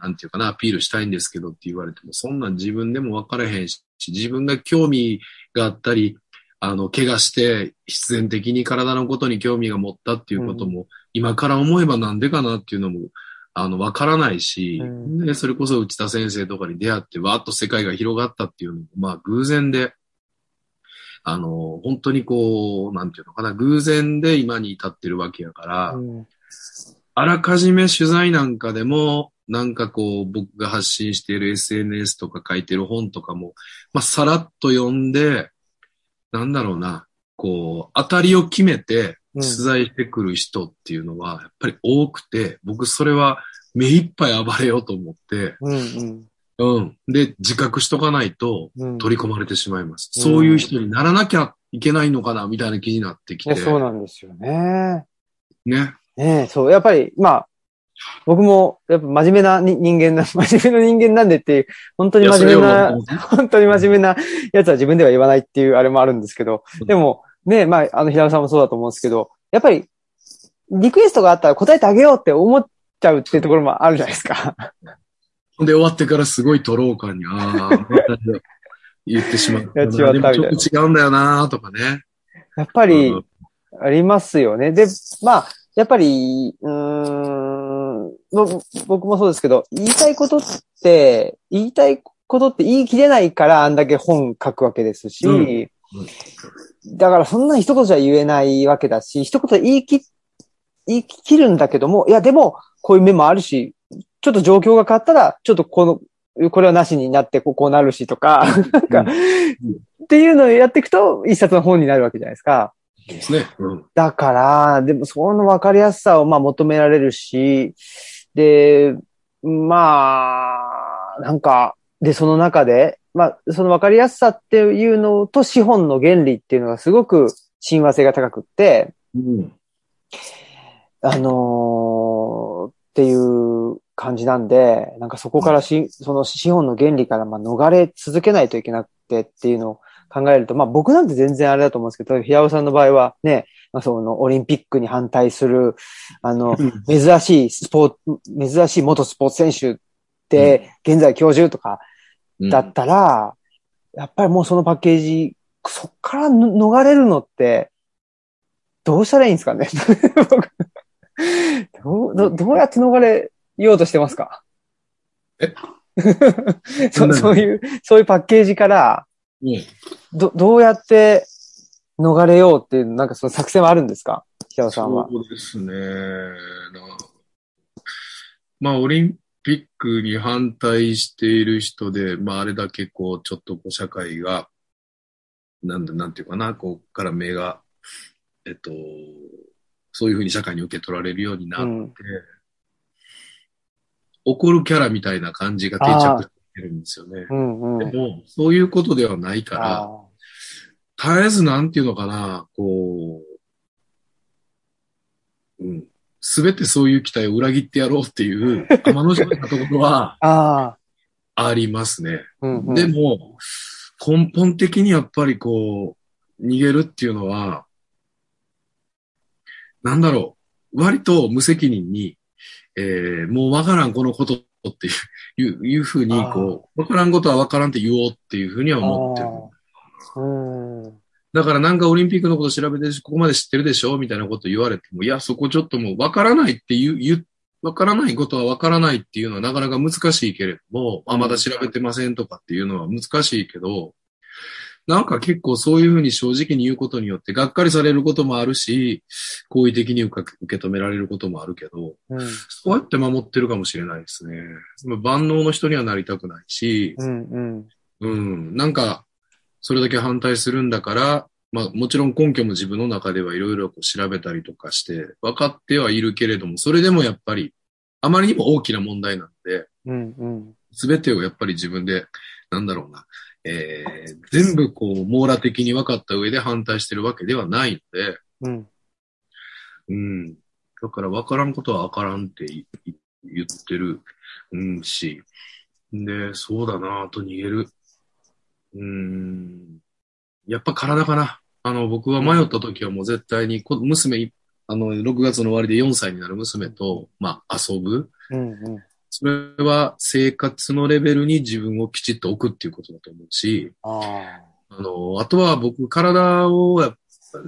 なんていうかな、アピールしたいんですけどって言われても、そんなん自分でも分からへんし、自分が興味があったり、あの、怪我して必然的に体のことに興味が持ったっていうことも、今から思えばなんでかなっていうのも、あの、分からないし、うん。で、それこそ内田先生とかに出会って、わーっと世界が広がったっていうのも、まあ、偶然で、あの、本当にこう、なんていうのかな、偶然で今に至ってるわけやから、うん。あらかじめ取材なんかでも、なんかこう、僕が発信している SNS とか書いてる本とかも、まあ、さらっと読んで、なんだろうな、こう、当たりを決めてうん取材してくる人っていうのは、やっぱり多くて、僕それは目いっぱい暴れようと思って、うんうん。うん。で、自覚しとかないとうん取り込まれてしまいます。うんそういう人にならなきゃいけないのかな、みたいな気になってきて。ねそうなんですよね。ね。ねえ、そう。やっぱり、まあ、僕も、やっぱ真面目なに人間な、真面目な人間なんでっていう、本当に真面目な、本当に真面目なやつは自分では言わないっていうあれもあるんですけど、でも、ね、まあ、あの、平野さんもそうだと思うんですけど、やっぱり、リクエストがあったら答えてあげようって思っちゃうっていうところもあるじゃないですか。で終わってからすごいトロー感に、ああ、言ってしまったな。やっちまったみたいなちょっと違うんだよな、とかね。やっぱりうん、ありますよね。で、まあ、やっぱり、うーん、ぼ僕もそうですけど、言いたいことって、言いたいことって言い切れないからあんだけ本書くわけですし、うんだからそんな一言じゃ言えないわけだし、一言言い切、言い切るんだけども、いやでも、こういう面もあるし、ちょっと状況が変わったら、ちょっとこの、これはなしになってこうなるしとか、なんか、っていうのをやっていくと、一冊の本になるわけじゃないですか。ですね。うん。だから、でもその分かりやすさをまあ求められるし、で、まあ、なんか、で、その中で、まあ、その分かりやすさっていうのと資本の原理っていうのがすごく親和性が高くって、うん。あのーっていう感じなんで、なんかそこからし、その資本の原理からまあ逃れ続けないといけなくてっていうのを考えると、まあ僕なんて全然あれだと思うんですけど、平尾さんの場合はね、まあそのオリンピックに反対する、あの、珍しいスポーツ、珍しい元スポーツ選手で、現在教授とかうん。だったら、やっぱりもうそのパッケージ、そっからの逃れるのって、どうしたらいいんですかね？僕どうどどうやって逃れようとしてますか？え？そそういう、そういうパッケージから、うん。ど、どうやって逃れようっていう、なんかその作戦はあるんですか？平尾さんは。そうですね。なまあ、オリンピックに反対している人で、まあ、あれだけこう、ちょっとこう、社会が、なんだ、なんていうかな、こうから目が、えっと、そういうふうに社会に受け取られるようになって、うん怒るキャラみたいな感じが定着してるんですよね。うんうん。でも、そういうことではないから、あ絶えずなんていうのかな、こう、うん。すべてそういう期待を裏切ってやろうっていう、天の弱なところは あありますね。ー、うんうん、でも、根本的にやっぱりこう、逃げるっていうのは、なんだろう、割と無責任に、えー、もうわからんこのことっていう、いういうふうに、こう、わからんことはわからんって言おうっていうふうには思ってる。うん。だからなんかオリンピックのこと調べてるし、ここまで知ってるでしょみたいなこと言われても、いや、そこちょっともうわからないっていう、言う、わからないことはわからないっていうのはなかなか難しいけれども、あ、まだ調べてませんとかっていうのは難しいけど、なんか結構そういうふうに正直に言うことによって、がっかりされることもあるし、好意的に受け受け止められることもあるけど、うん。そうやって守ってるかもしれないですね。万能の人にはなりたくないし、うん。うん。うん。なんか、それだけ反対するんだから、まあもちろん根拠も自分の中ではいろいろ調べたりとかして分かってはいるけれども、それでもやっぱりあまりにも大きな問題なんで、うん。うん。すべてをやっぱり自分で、なんだろうな、えー、全部こう網羅的に分かった上で反対してるわけではないので、うん。うん。だから分からんことは分からんって言ってる、うんし。で、そうだな、あと逃げる。うん。やっぱ体かな。あの、僕は迷った時はもう絶対に、こ娘い、あの、6月の終わりで4歳になる娘と、まあ、遊ぶ。うん。うん。それは生活のレベルに自分をきちっと置くっていうことだと思うし、ああの、あとは僕、体をやっぱ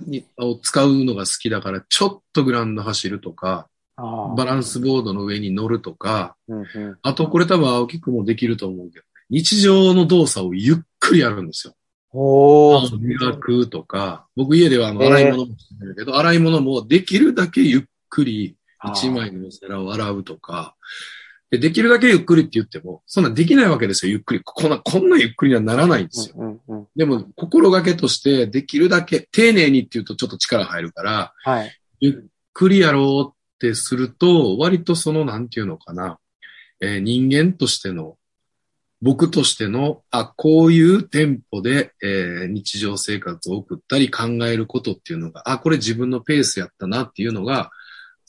りを使うのが好きだから、ちょっとグラウンド走るとか、あ。ああ。バランスボードの上に乗るとか、うん。うん。あとこれ多分青木くんもできると思うけど、日常の動作をゆっくりやるんですよ。おー。磨くとか、僕家ではあの洗い物もしてるけど、洗い物もできるだけゆっくり一枚のお皿を洗うとか、でできるだけゆっくりって言っても、そんなできないわけですよ、ゆっくり。こんな、こんなゆっくりにはならないんですよ。うん。うん。でも、心がけとして、できるだけ、丁寧にって言うとちょっと力入るから、はい。ゆっくりやろうってすると、割とその、なんていうのかな、えー人間としての、僕としての、あ、こういうテンポで、えー日常生活を送ったり考えることっていうのが、あ、これ自分のペースやったなっていうのが、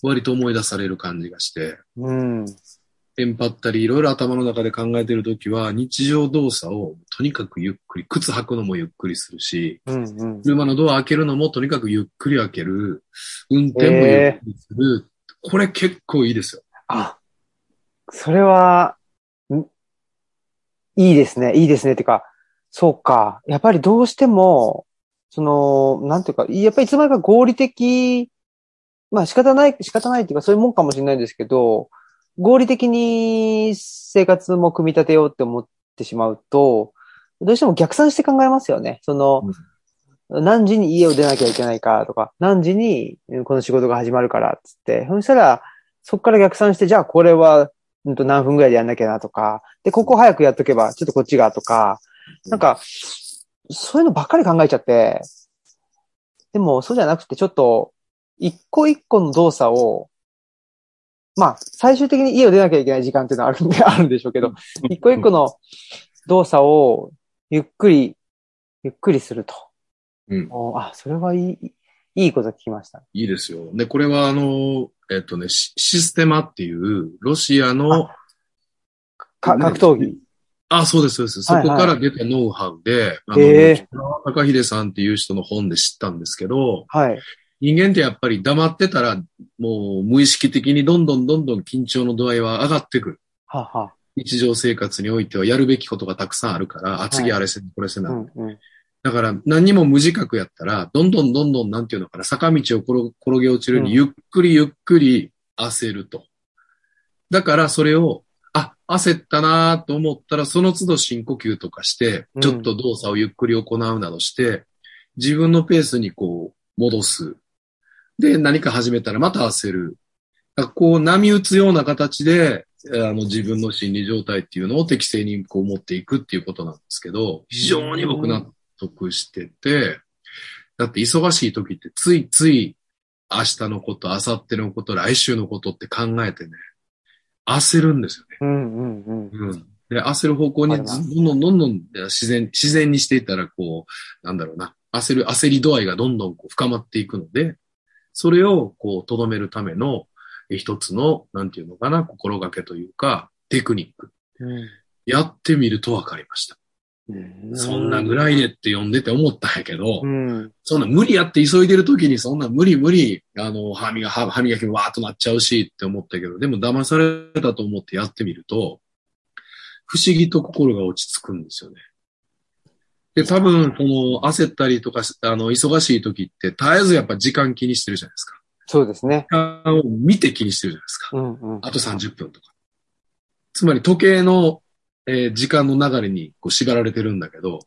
割と思い出される感じがして、うん。テンパったり、いろいろ頭の中で考えてるときは、日常動作をとにかくゆっくり、靴履くのもゆっくりするし、うん。うん。車のドア開けるのもとにかくゆっくり開ける、運転もゆっくりする、これ結構いいですよ。あ、それは、んいいですね。いいですね。ってか、そうか。やっぱりどうしても、その、なんていうか、やっぱりいつまでか合理的、まあ仕方ない、仕方ないっていうかそういうもんかもしれないんですけど、合理的に生活も組み立てようって思ってしまうと、どうしても逆算して考えますよね。その、何時に家を出なきゃいけないかとか、何時にうんこの仕事が始まるからっつって、そしたら、そこから逆算して、じゃあこれは、うんと何分ぐらいでやんなきゃなとか、で、ここ早くやっとけば、ちょっとこっちがとか、なんか、そういうのばっかり考えちゃって、でもそうじゃなくて、ちょっと、一個一個の動作を、まあ、最終的に家を出なきゃいけない時間っていうのはあるんで、あるんでしょうけど、一個一個の動作をゆっくり、ゆっくりすると。うん。おあ、それはいい、いいこと聞きました。いいですよ。で、これはあの、えっとね、シシステマっていう、ロシアの、か、格闘技？あ、そうです、そうです。そはいはいこから出たノウハウで、あの、へえ高秀さんっていう人の本で知ったんですけど、はい。人間ってやっぱり黙ってたら、もう無意識的にどんどんどんどん緊張の度合いは上がってくる。はは。日常生活においてはやるべきことがたくさんあるから、あ、次あれせな、これせな。うん、うん。だから何にも無自覚やったら、どんどんどんどん、なんていうのかな、坂道を転転げ落ちるように、ゆっくりゆっくり焦ると。だからそれを、あ、焦ったなと思ったら、その都度深呼吸とかしてうん、ちょっと動作をゆっくり行うなどして、自分のペースにこう、戻す。で、何か始めたらまた焦る。こう、波打つような形で、あの、自分の心理状態っていうのを適正にこう持っていくっていうことなんですけど、非常に僕納得してて、だって忙しい時ってついつい明日のこと、明後日のこと、来週のことって考えてね、焦るんですよね。うん、うん、うん。うん。で、焦る方向にどんどんどんどん自然、自然にしていったら、こう、なんだろうな、焦る、焦り度合いがどんどんこう深まっていくので、それをこう、とどめるためのえ一つの、なんていうのかな、心がけというか、テクニック。うんやってみると分かりました。うんそんなぐらいでって読んでて思ったんやけど、うん。そんな無理やって急いでる時にそんな無理無理、あの、歯磨歯歯磨きもわーっとなっちゃうしって思ったけど、でも騙されたと思ってやってみると、不思議と心が落ち着くんですよね。で、多分、この焦ったりとか、あの、忙しい時って絶えずやっぱ時間気にしてるじゃないですか。そうですね。時間を見て気にしてるじゃないですか。うん、うん。あと30分とか。つまり時計の、えー時間の流れにこう縛られてるんだけど、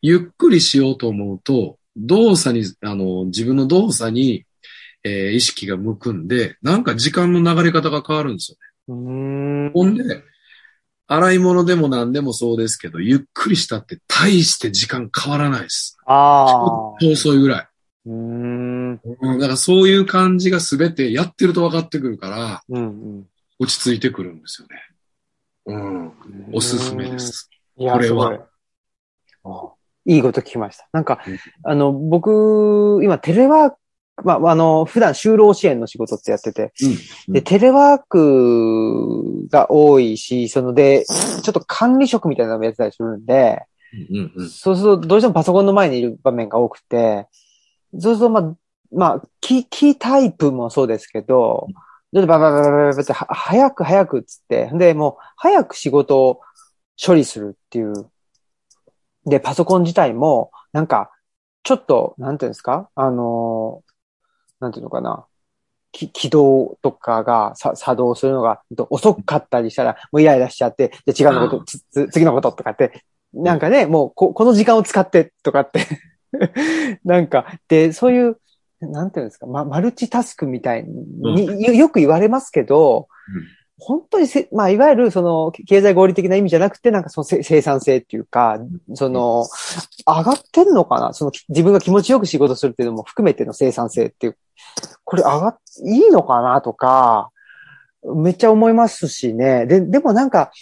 ゆっくりしようと思うと、動作に、あの、自分の動作に、えー意識が向くんで、なんか時間の流れ方が変わるんですよね。ん。ほんで、洗い物でも何でもそうですけど、ゆっくりしたって大して時間変わらないです。ああ。遅いぐらい。うーん。うん、だからそういう感じがすべてやってると分かってくるから、うん、落ち着いてくるんですよね。うん。うん。おすすめで。す。いや、これはい。いいこと聞きました。なんかうん、あの、僕、今、テレワーク、まあ、あの、普段就労支援の仕事ってやってて、うんで、テレワークが多いし、そので、ちょっと管理職みたいなのもやってたりするんで、うんうんそうすると、どうしてもパソコンの前にいる場面が多くて、そうすると、まあ、まあ、キー、キータイプもそうですけど、バババババババって、は早く早くっつって、で、もう、早く仕事を処理するっていう。で、パソコン自体も、なんか、ちょっと、なんていうんですかあの、なんていうのかな。き起動とかがさ作動するのが遅かったりしたら、もうイライラしちゃって、じゃ違うのこと、つつ次のこととかって、なんかね、もうここの時間を使ってとかって、なんか、で、そういう、なんていうんですか、ま、マルチタスクみたいに、よよく言われますけど、本当にせ、まあ、いわゆる、その、経済合理的な意味じゃなくて、なんかそのせ生産性っていうか、その、上がってんのかな？その、き自分が気持ちよく仕事するっていうのも含めての生産性っていう、これ上がっ、いいのかなとか、めっちゃ思いますしね。で、でもなんか、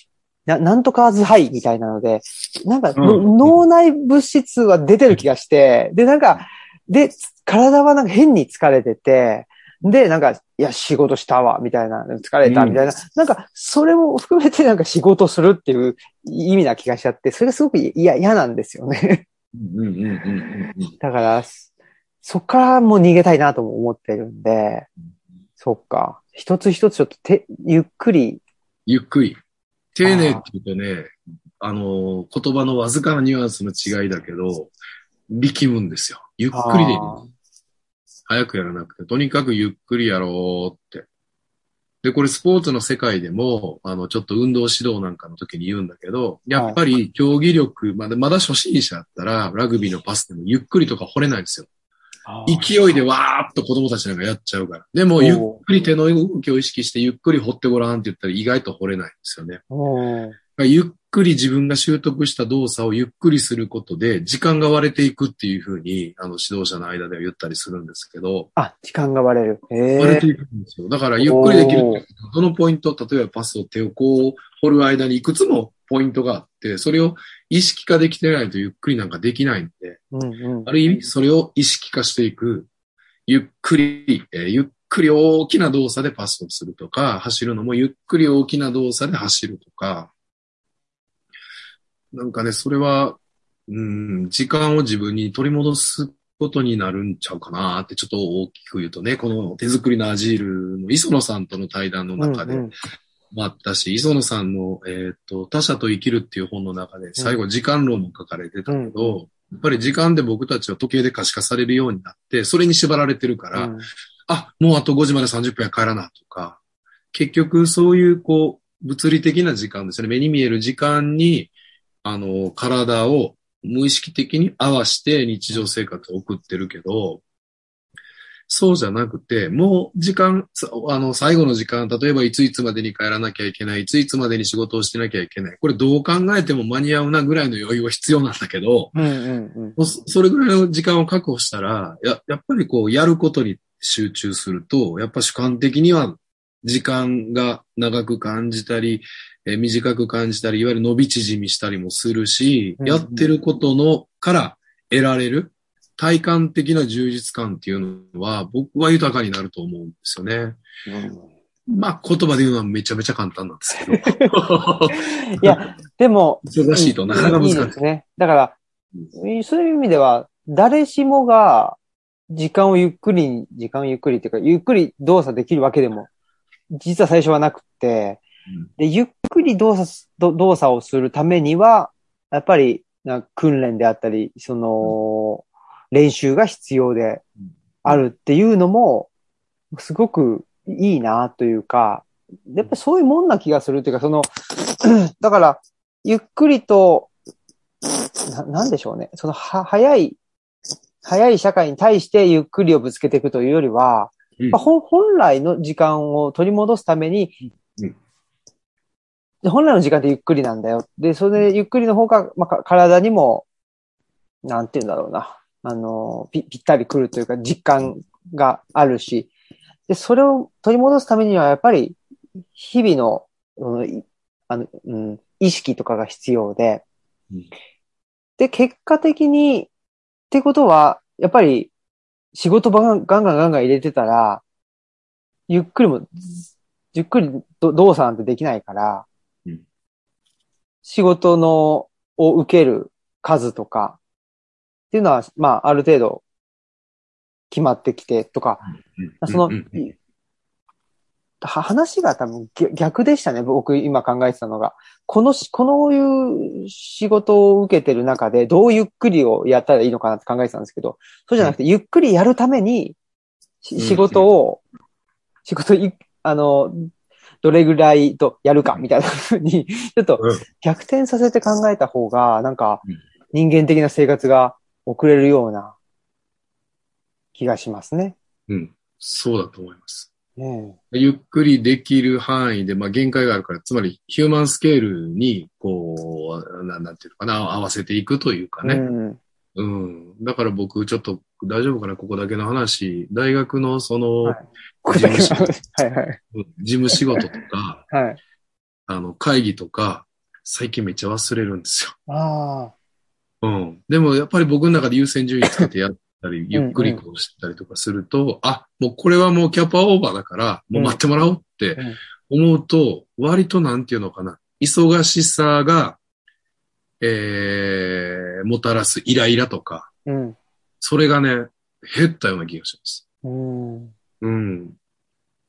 ななんとかズハイみたいなので、なんか、うん。脳内物質は出てる気がして、で、なんか、で、体はなんか変に疲れてて、で、なんか、いや、仕事したわ、みたいな、疲れた、みたいな、なんか、それも含めてなんか仕事するっていう意味な気がしちゃって、それがすごく嫌、嫌なんですよね。うんうんうんうんうん。だから、そっからもう逃げたいなとも思ってるんで、そっか。一つ一つちょっとて、ゆっくり、ゆっくり。丁寧って言うとね、あの、言葉のわずかなニュアンスの違いだけど、力むんですよ。ゆっくりでいい。あ早くやらなくて、とにかくゆっくりやろうって。で、これスポーツの世界でも、あの、ちょっと運動指導なんかの時に言うんだけど、やっぱり競技力、まだ、まだ初心者だったら、ラグビーのパスでもゆっくりとか掘れないんですよ。ー勢いでわーっと子供たちなんかやっちゃうから。でも、ゆっくり手の動きを意識して、ゆっくり掘ってごらんって言ったら意外と掘れないんですよね。うんゆっくり自分が習得した動作をゆっくりすることで、時間が割れていくっていうふうに、あの、指導者の間では言ったりするんですけど、あ、時間が割れる。割れて。いくんですよ。だから、ゆっくりできるってどのポイント、例えばパスを手をこう掘る間にいくつもポイントがあって、それを意識化できてないとゆっくりなんかできないんで、うんうんある意味、それを意識化していく、ゆっくり、えーゆっくり大きな動作でパスをするとか、走るのもゆっくり大きな動作で走るとか、なんかね、それは、うん、時間を自分に取り戻すことになるんちゃうかなって、ちょっと大きく言うとね、この手作りのアジールの磯野さんとの対談の中でうんうん。もあったし、磯野さんの、えっ、と、他者と生きるっていう本の中で、最後時間論も書かれてたけど、うん。やっぱり時間で僕たちは時計で可視化されるようになって、それに縛られてるから、うん。あ、もうあと5時まで30分や帰らなとか、結局そういうこう、物理的な時間ですね。目に見える時間に、あの、体を無意識的に合わして日常生活を送ってるけど、そうじゃなくて、もう時間、さあの、最後の時間、例えばいついつまでに帰らなきゃいけない、いついつまでに仕事をしてなきゃいけない。これどう考えても間に合うなぐらいの余裕は必要なんだけど、うんうんうんもうそそれぐらいの時間を確保したら、や、やっぱりこう、やることに集中すると、やっぱ主観的には時間が長く感じたり、えー短く感じたり、いわゆる伸び縮みしたりもするし、うんやってることの、から得られる体感的な充実感っていうのは、僕は豊かになると思うんですよね。まあ、言葉で言うのはめちゃめちゃ簡単なんですけど。いや、でも、忙しいとなかなか難しい。いいですね。だから、そういう意味では、誰しもが、時間をゆっくりに、時間をゆっくりっていうか、ゆっくり動作できるわけでも、実は最初はなくて、で、ゆっくり動作動作をするためには、やっぱり、な訓練であったり、その、練習が必要であるっていうのも、すごくいいなというか、やっぱりそういうもんな気がするっていうか、その、だから、ゆっくりと、な、なんでしょうね。その、は、早い、早い社会に対してゆっくりをぶつけていくというよりは、うんまあほ本来の時間を取り戻すために、本来の時間ってゆっくりなんだよ。で、それでゆっくりの方が、まあ、か体にも、なんて言うんだろうな。あの、ぴぴったり来るというか、実感があるし、で、それを取り戻すためには、やっぱり、日々の、うんいあの、うん、意識とかが必要で、うん。で、結果的に、ってことは、やっぱり、仕事ばガンガンガンガンガン入れてたら、ゆっくりも、ゆっくりど動作なんてできないから、うん。仕事の、を受ける数とか、っていうのは、まあ、ある程度、決まってきてとか、その、うん。うん。うん。は話が多分逆逆でしたね。僕今考えてたのが。このし、このいう仕事を受けてる中でどうゆっくりをやったらいいのかなって考えてたんですけど、そうじゃなくて、ゆっくりやるために、仕事を、仕事い、あの、どれぐらいとやるかみたいなふうに、ちょっとうん逆転させて考えた方が、なんかうん人間的な生活が送れるような気がしますね。うん。そうだと思います。ねゆっくりできる範囲で、まあ、限界があるから、つまりヒューマンスケールに、こう、ななんていうのかな、合わせていくというかえ。ね。うん。うん。だから僕、ちょっと大丈夫かな、ここだけの話。大学のその、事務話はいはい。事務仕事とか、はい。あの、会議とか、最近めっちゃ忘れるんですよ。ああ。うん。でもやっぱり僕の中で優先順位つけてやったり、ゆっくりこうしたりとかすると、あ、もうこれはもうキャパオーバーだから、もう待ってもらおうって思うと、割となんていうのかな、忙しさが、えー、もたらすイライラとか、うん。それがね、減ったような気がします。うん。うん。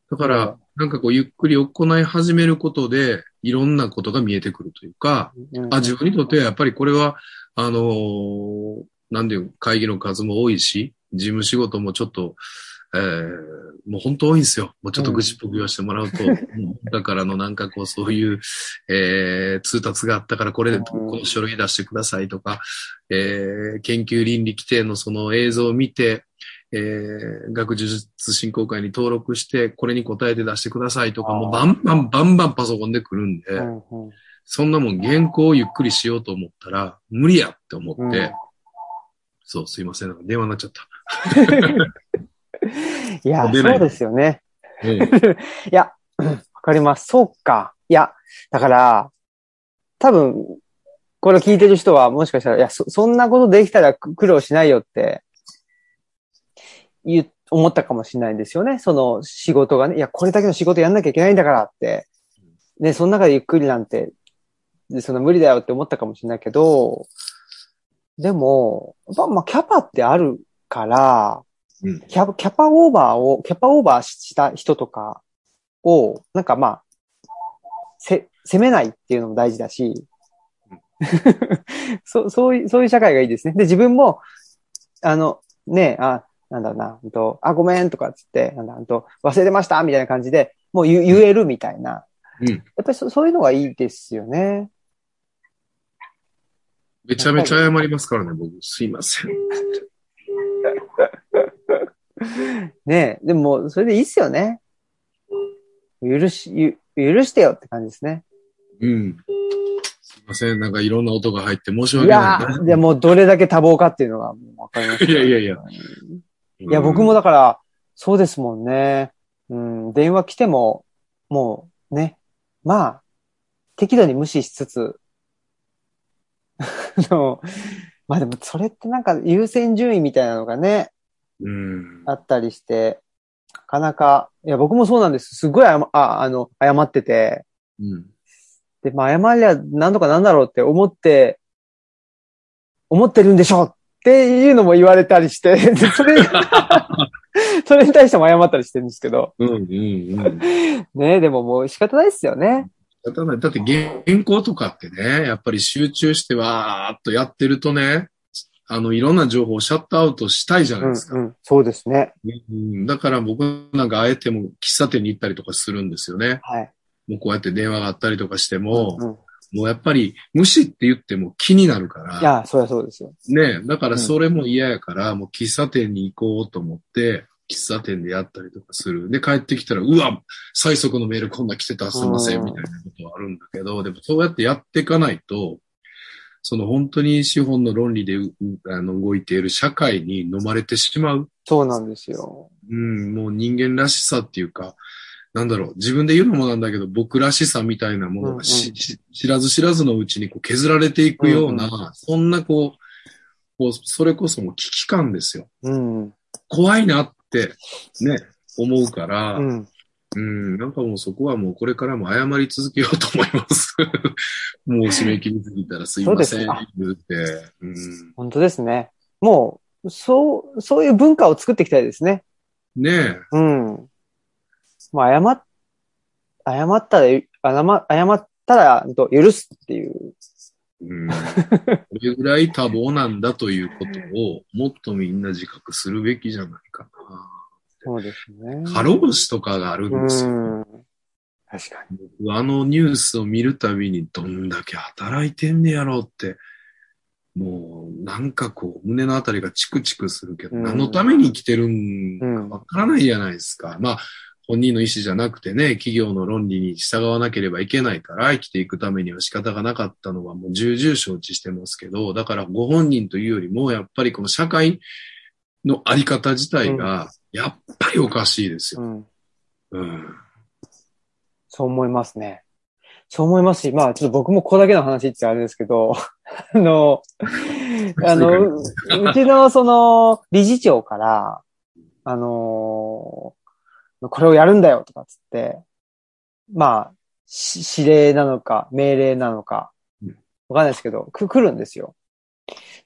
だかうんら、なんかこう、ゆっくり行い始めることで、いろんなことが見えてくるというか、あ、自分にとってはやっぱりこれは、あのーなんで会議の数も多いし、事務仕事もちょっと、えー、もう本当多いんですよ。もうちょっと愚痴っぽく言わせてもらうと、もうだからのなんかこうそういう、えー、通達があったからこれこの書類出してくださいとか、えー、研究倫理規定のその映像を見て、えー、学術振興会に登録して、これに答えて出してくださいとか、もうバンバンバンバンパソコンで来るんで、うんうん。そんなもん原稿をゆっくりしようと思ったら、無理やって思って、うんそう、すいません。なんか電話になっちゃった。いや、そうですよね。うん。いや、わかります。そうか。いや、だから、多分、これ聞いてる人はもしかしたら、いや、そ、そんなことできたらく苦労しないよって、言う、思ったかもしれないんですよね。その仕事がね、いや、これだけの仕事やんなきゃいけないんだからって、ね、その中でゆっくりなんて、でその無理だよって思ったかもしれないけど、でも、やっぱ、まあ、キャパってあるから、うんキャパ、キャパオーバーを、キャパオーバーした人とかを、なんかまあ、せ、責めないっていうのも大事だし、そそういう、そういう社会がいいですね。で、自分も、あの、ね、あ、なんだろうな、うんと、あ、ごめんとかっつって、なんだ、うんと、忘れてましたみたいな感じで、もう言言えるみたいな。うんやっぱりそそういうのがいいですよね。めちゃめちゃ謝りますからね、僕。すいません。ねでも、それでいいっすよね。許し、ゆ許してよって感じですね。うん。すいません。なんかいろんな音が入って申しい訳やない。ー、でもどれだけ多忙かっていうのがもうわかります。いやいやいや。いや、僕もだから、そうですもんね。うん、電話来ても、もうね、まあ、適度に無視しつつ、あ のまあでもそれってなんか優先順位みたいなのがね、うん。あったりして、なかなか、いや、僕もそうなんです。すごいああ、あの、謝ってて、うん。で、まあ、謝りゃ何とかなんだろうって思って、思ってるんでしょっていうのも言われたりして、でそれ、それに対しても謝ったりしてるんですけど、うん。うん。うん。ねでももう仕方ないですよね。仕方ないだって原稿とかってね、やっぱり集中してわーっとやってるとね、あの、いろんな情報をシャットアウトしたいじゃなうん、いですか。うん、そうですね。うんだから僕なんかあえても喫茶店に行ったりとかするんですよね。はい。もうこうやって電話があったりとかしても、うんうんもうやっぱり無視って言っても気になるから。いや、そりゃそうですよ。ねだからそれも嫌やから、もう喫茶店に行こうと思って、喫茶店でやったりとかする。で、帰ってきたら、うわ最速のメールこんな来てたすいませうんん、みたいなことはあるんだけど、でもそうやってやっていかないと、その本当に資本の論理でううあの動いている社会に飲まれてしまう。そうなんですよ。うん、もう人間らしさっていうか、なんだろう、自分で言うのもなんだけど、僕らしさみたいなものがし、うんうんし知らず知らずのうちにこう削られていくような、うんそんなこう、こう、それこそもう危機感ですよ。うん。うん。怖いなって、ね、思うから、うん、なんかもうそこはもうこれからも謝り続けようと思います。もう締め切りすぎたらすいません、言うて。うん、本当ですね。もう、そう、そういう文化を作っていきたいですね。ねえ。うん。まあ、謝っ、謝ったら、謝ま謝ったら、と許すっていう。うん、これぐらい多忙なんだということをもっとみんな自覚するべきじゃないかそうですね。な。過労死とかがあるんですよ。うん。確かに。僕あのニュースを見るたびにどんだけ働いてんねやろうって、もうなんかこう胸のあたりがチクチクするけど、うん何のために生きてるんかわからないじゃないですか。まあ本人の意思じゃなくてね、企業の論理に従わなければいけないから生きていくためには仕方がなかったのはもう重々承知してますけど、だからご本人というよりもやっぱりこの社会のあり方自体がやっぱりおかしいですよ。うん。うん。そう思いますね。そう思いますし、まあ、ちょっと僕もここだけの話ってあれですけど、あの、あの、うちのその、理事長から、あの、これをやるんだよとかっつって、まあ、し指令なのか、命令なのかうん、わかんないですけど、く、来るんですよ。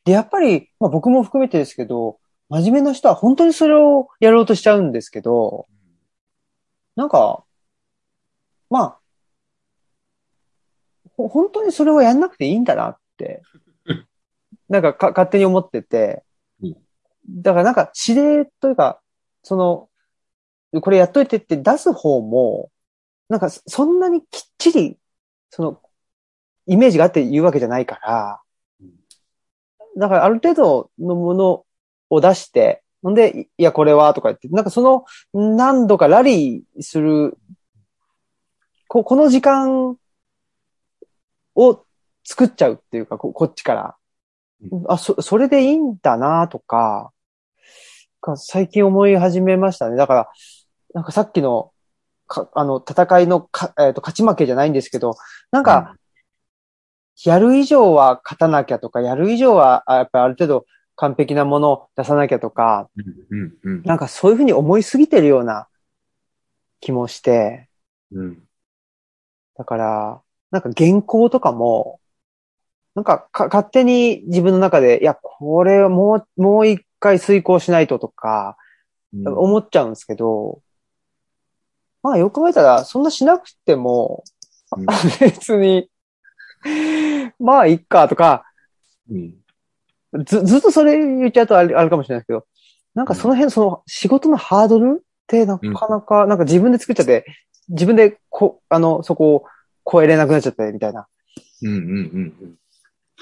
で、やっぱり、まあ僕も含めてですけど、真面目な人は本当にそれをやろうとしちゃうんですけど、なんか、まあ、ほ本当にそれをやんなくていいんだなって、なんかか勝手に思っててうん、だからなんか指令というか、その、これやっといてって出す方も、なんかそんなにきっちり、その、イメージがあって言うわけじゃないから、だからある程度のものを出して、ほんで、いや、これはとか言って、なんかその何度かラリーする、ここの時間を作っちゃうっていうか、ここっちから。あ、そ、それでいいんだなとか、か最近思い始めましたね。だから、なんかさっきの、か、あの、戦いのか、えっ、と、勝ち負けじゃないんですけど、なんか、やる以上は勝たなきゃとか、やる以上は、あやっぱりある程度完璧なものを出さなきゃとか、うん、うん、なんかそういうふうに思いすぎてるような気もして、うん。だから、なんか原稿とかも、なんかか勝手に自分の中で、いや、これをもう、もう一回遂行しないととか、うん。思っちゃうんですけど、まあよく考えたら、そんなしなくても、うん。別に、まあいっかとか、うんず、ずっとそれ言っちゃうとあれあるかもしれないですけど、なんかその辺、その仕事のハードルってなかなか、なんか自分で作っちゃって、自分でこ、あの、そこを超えれなくなっちゃって、みたいな。うん、うん、うんうん。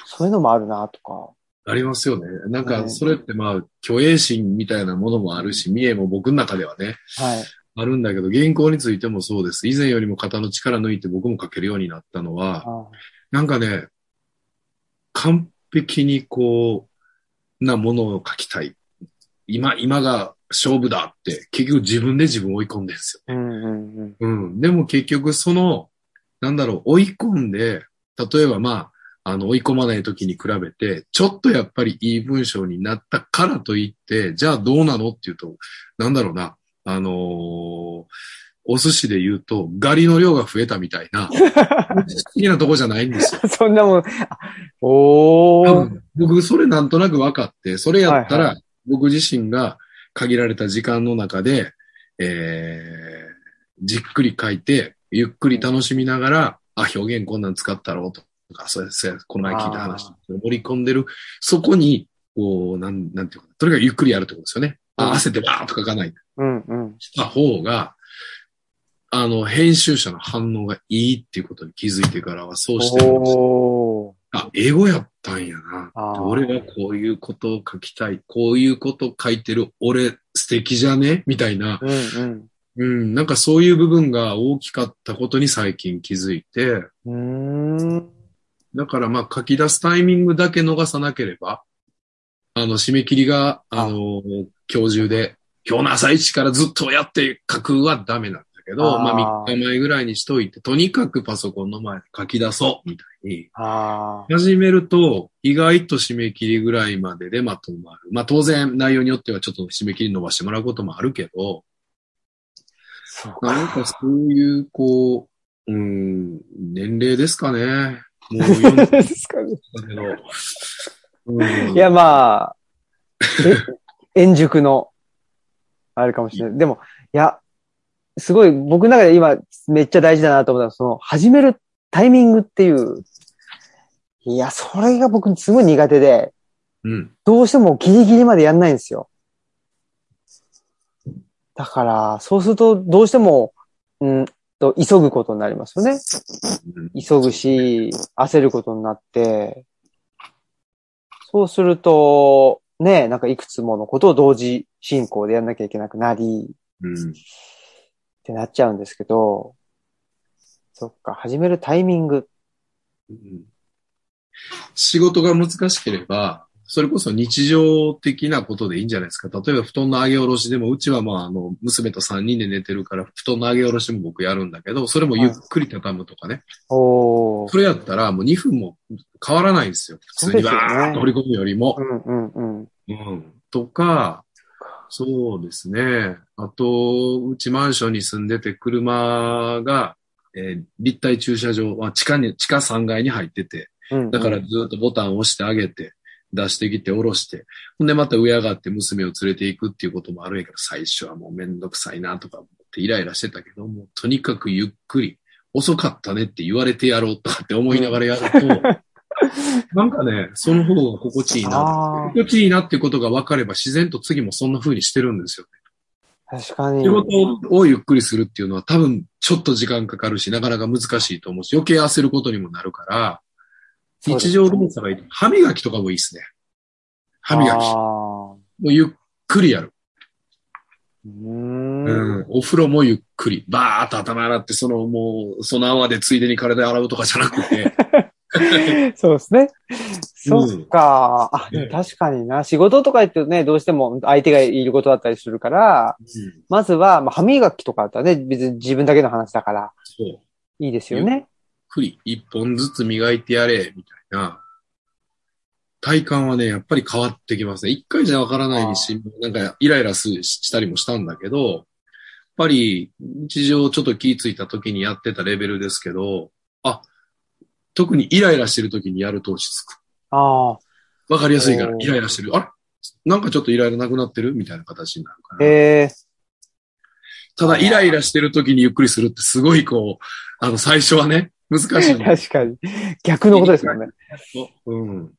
そういうのもあるな、とか。ありますよね。なんか、ねそれってまあ、虚栄心みたいなものもあるし、見栄も僕の中ではね、はい。あるんだけど、原稿についてもそうです。以前よりも肩の力抜いて僕も書けるようになったのは、あなんかね、完璧にこう、なものを書きたい。今、今が勝負だって、結局自分で自分を追い込んでるんですよ。うんうんうん。うん。でも結局その、なんだろう、追い込んで、例えばまあ、あの、追い込まない時に比べて、ちょっとやっぱりいい文章になったからといって、じゃあどうなのっていうと、なんだろうな、あのーお寿司で言うと、ガリの量が増えたみたいな、不思議なとこじゃないんですよ。そんなもん、あおー。多分僕、それなんとなく分かって、それやったら、は僕自身が限られた時間の中で、えー、じっくり書いて、ゆっくり楽しみながら、あ、表現こんなん使ったろうとか、そうです、そうですこの前聞いた話あ盛り込んでる、そこに、こう、なん、なんていうかな、とにかくゆっくりやるってことですよね。あ、うん汗でバーッと書かない。うんうん。した方が、あの、編集者の反応がいいっていうことに気づいてからはそうしてるんです。あ、英語やったんやな。俺はこういうことを書きたい。こういうことを書いてる俺素敵じゃね？みたいな。うんうん。うん、なんかそういう部分が大きかったことに最近気づいて、うーん。だからまあ書き出すタイミングだけ逃さなければ、あの、締め切りが、あの、今日中で、今日の朝一からずっとやって書くはダメなんだけど、あーまあ3日前ぐらいにしといて、とにかくパソコンの前で書き出そう、みたいに。あ始めると、意外と締め切りぐらいまででまとまる。まあ当然内容によってはちょっと締め切り伸ばしてもらうこともあるけど、そうなんか。かそういう、こう、うん、年齢ですかね。もう40だですかね。けど。うんいや、まあ、え、円熟の、あれかもしれない。でも、いや、すごい、僕の中で今、めっちゃ大事だなと思ったのは、その、始めるタイミングっていう、いや、それが僕すごい苦手で、うん。どうしてもギリギリまでやんないんですよ。だから、そうすると、どうしても、うんと、急ぐことになりますよね。うん急ぐし、焦ることになって、そうすると、ね、なんかいくつものことを同時進行でやんなきゃいけなくなり、うん。ってなっちゃうんですけど、そっか、始めるタイミング。うん仕事が難しければ、それこそ日常的なことでいいんじゃないですか。例えば布団の上げ下ろしでも、うちはまあ、あの、娘と3人で寝てるから、布団の上げ下ろしも僕やるんだけど、それもゆっくり畳むとかね。おー。それやったらもう2分も変わらないんですよ。普通にバーッと掘り込むよりも。うんうんうん。うん。とか、そうですね。あと、うちマンションに住んでて車が、えー立体駐車場は地下に、地下3階に入ってて、うん。だからずっとボタンを押してあげて、出してきて下ろして、ほんでまた上上がって娘を連れて行くっていうこともあるんやけど、最初はもうめんどくさいなとか思ってイライラしてたけども、とにかくゆっくり、遅かったねって言われてやろうとかって思いながらやると、なんかね、その方が心地いいな。心地いいなっていうことが分かれば自然と次もそんな風にしてるんですよね。確かに仕。事をゆっくりするっていうのは多分ちょっと時間かかるし、なかなか難しいと思うし、余計焦ることにもなるから、日常動作がいい。歯磨きとかもいいですね。歯磨き。あもうゆっくりやる。ーうん。お風呂もゆっくり。バーっと頭洗って、そのもう、その泡でついでに体洗うとかじゃなくて。そうですね。そっか。あ、ね確かにな。仕事とか言ってね、どうしても相手がいることだったりするから、まずは、まあ、歯磨きとかだったらね、別に自分だけの話だから、そう。ゆっいいですよね。くり。一本ずつ磨いてやれ、みたいな。体感はね、やっぱり変わってきますね。一回じゃわからないし、なんかイライラすしたりもしたんだけど、やっぱり日常ちょっと気ついた時にやってたレベルですけど、あ、特にイライラしてる時にやると落ち着く。ああ。わかりやすいからイライラしてる。あれ？なんかちょっとイライラなくなってるみたいな形になるから。へえ。ただ、イライラしてる時にゆっくりするってすごいこう、あの、最初はね、難しい 確かに。逆のことですもんね。うん。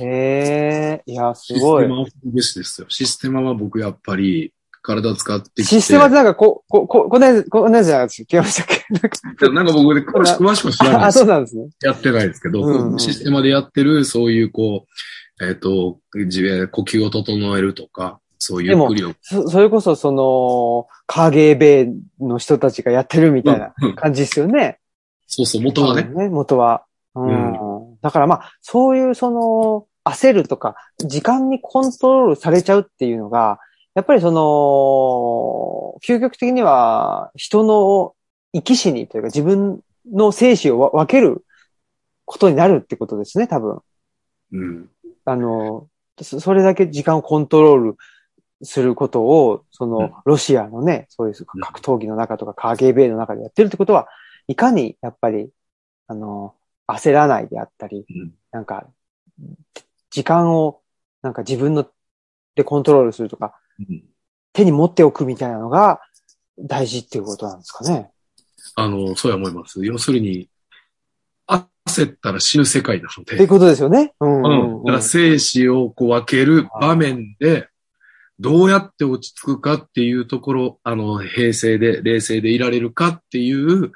へえ。いや、すシスごい。テマはですよ。システマは僕やっぱり体使ってきて。システマってなんか、こ、こ、こ、こんなやつ、こんなじゃないですか。聞きましたっけ？なんか僕で詳しく詳しくは知らないあ、ですそう。なんですね。やってないですけど、うんうんシステマでやってる、そういうこう、えっ、と、自分呼吸を整えるとか、そういうゆっ。そ、それこそ、その、カーゲーベイの人たちがやってるみたいなうんうん感じですよね。そうそう、元はね。うん元は。うん。だからまあ、そういうその、焦るとか、時間にコントロールされちゃうっていうのが、やっぱりその、究極的には人の生き死にというか自分の生死をわ分けることになるってことですね、多分。うん。あの、そそれだけ時間をコントロールすることを、その、うんロシアのね、そういう格闘技の中とか、カーゲーベイの中でやってるってことは、いかに、やっぱり、あの、焦らないであったり、うんなんか、時間を、なんか自分の、でコントロールするとか、うん手に持っておくみたいなのが、大事っていうことなんですかね。あの、そうや思います。要するに、焦ったら死ぬ世界なので。っていうことですよね。うん、うんうん。だから生死をこう分ける場面で、どうやって落ち着くかっていうところ、あの、平静で、冷静でいられるかっていう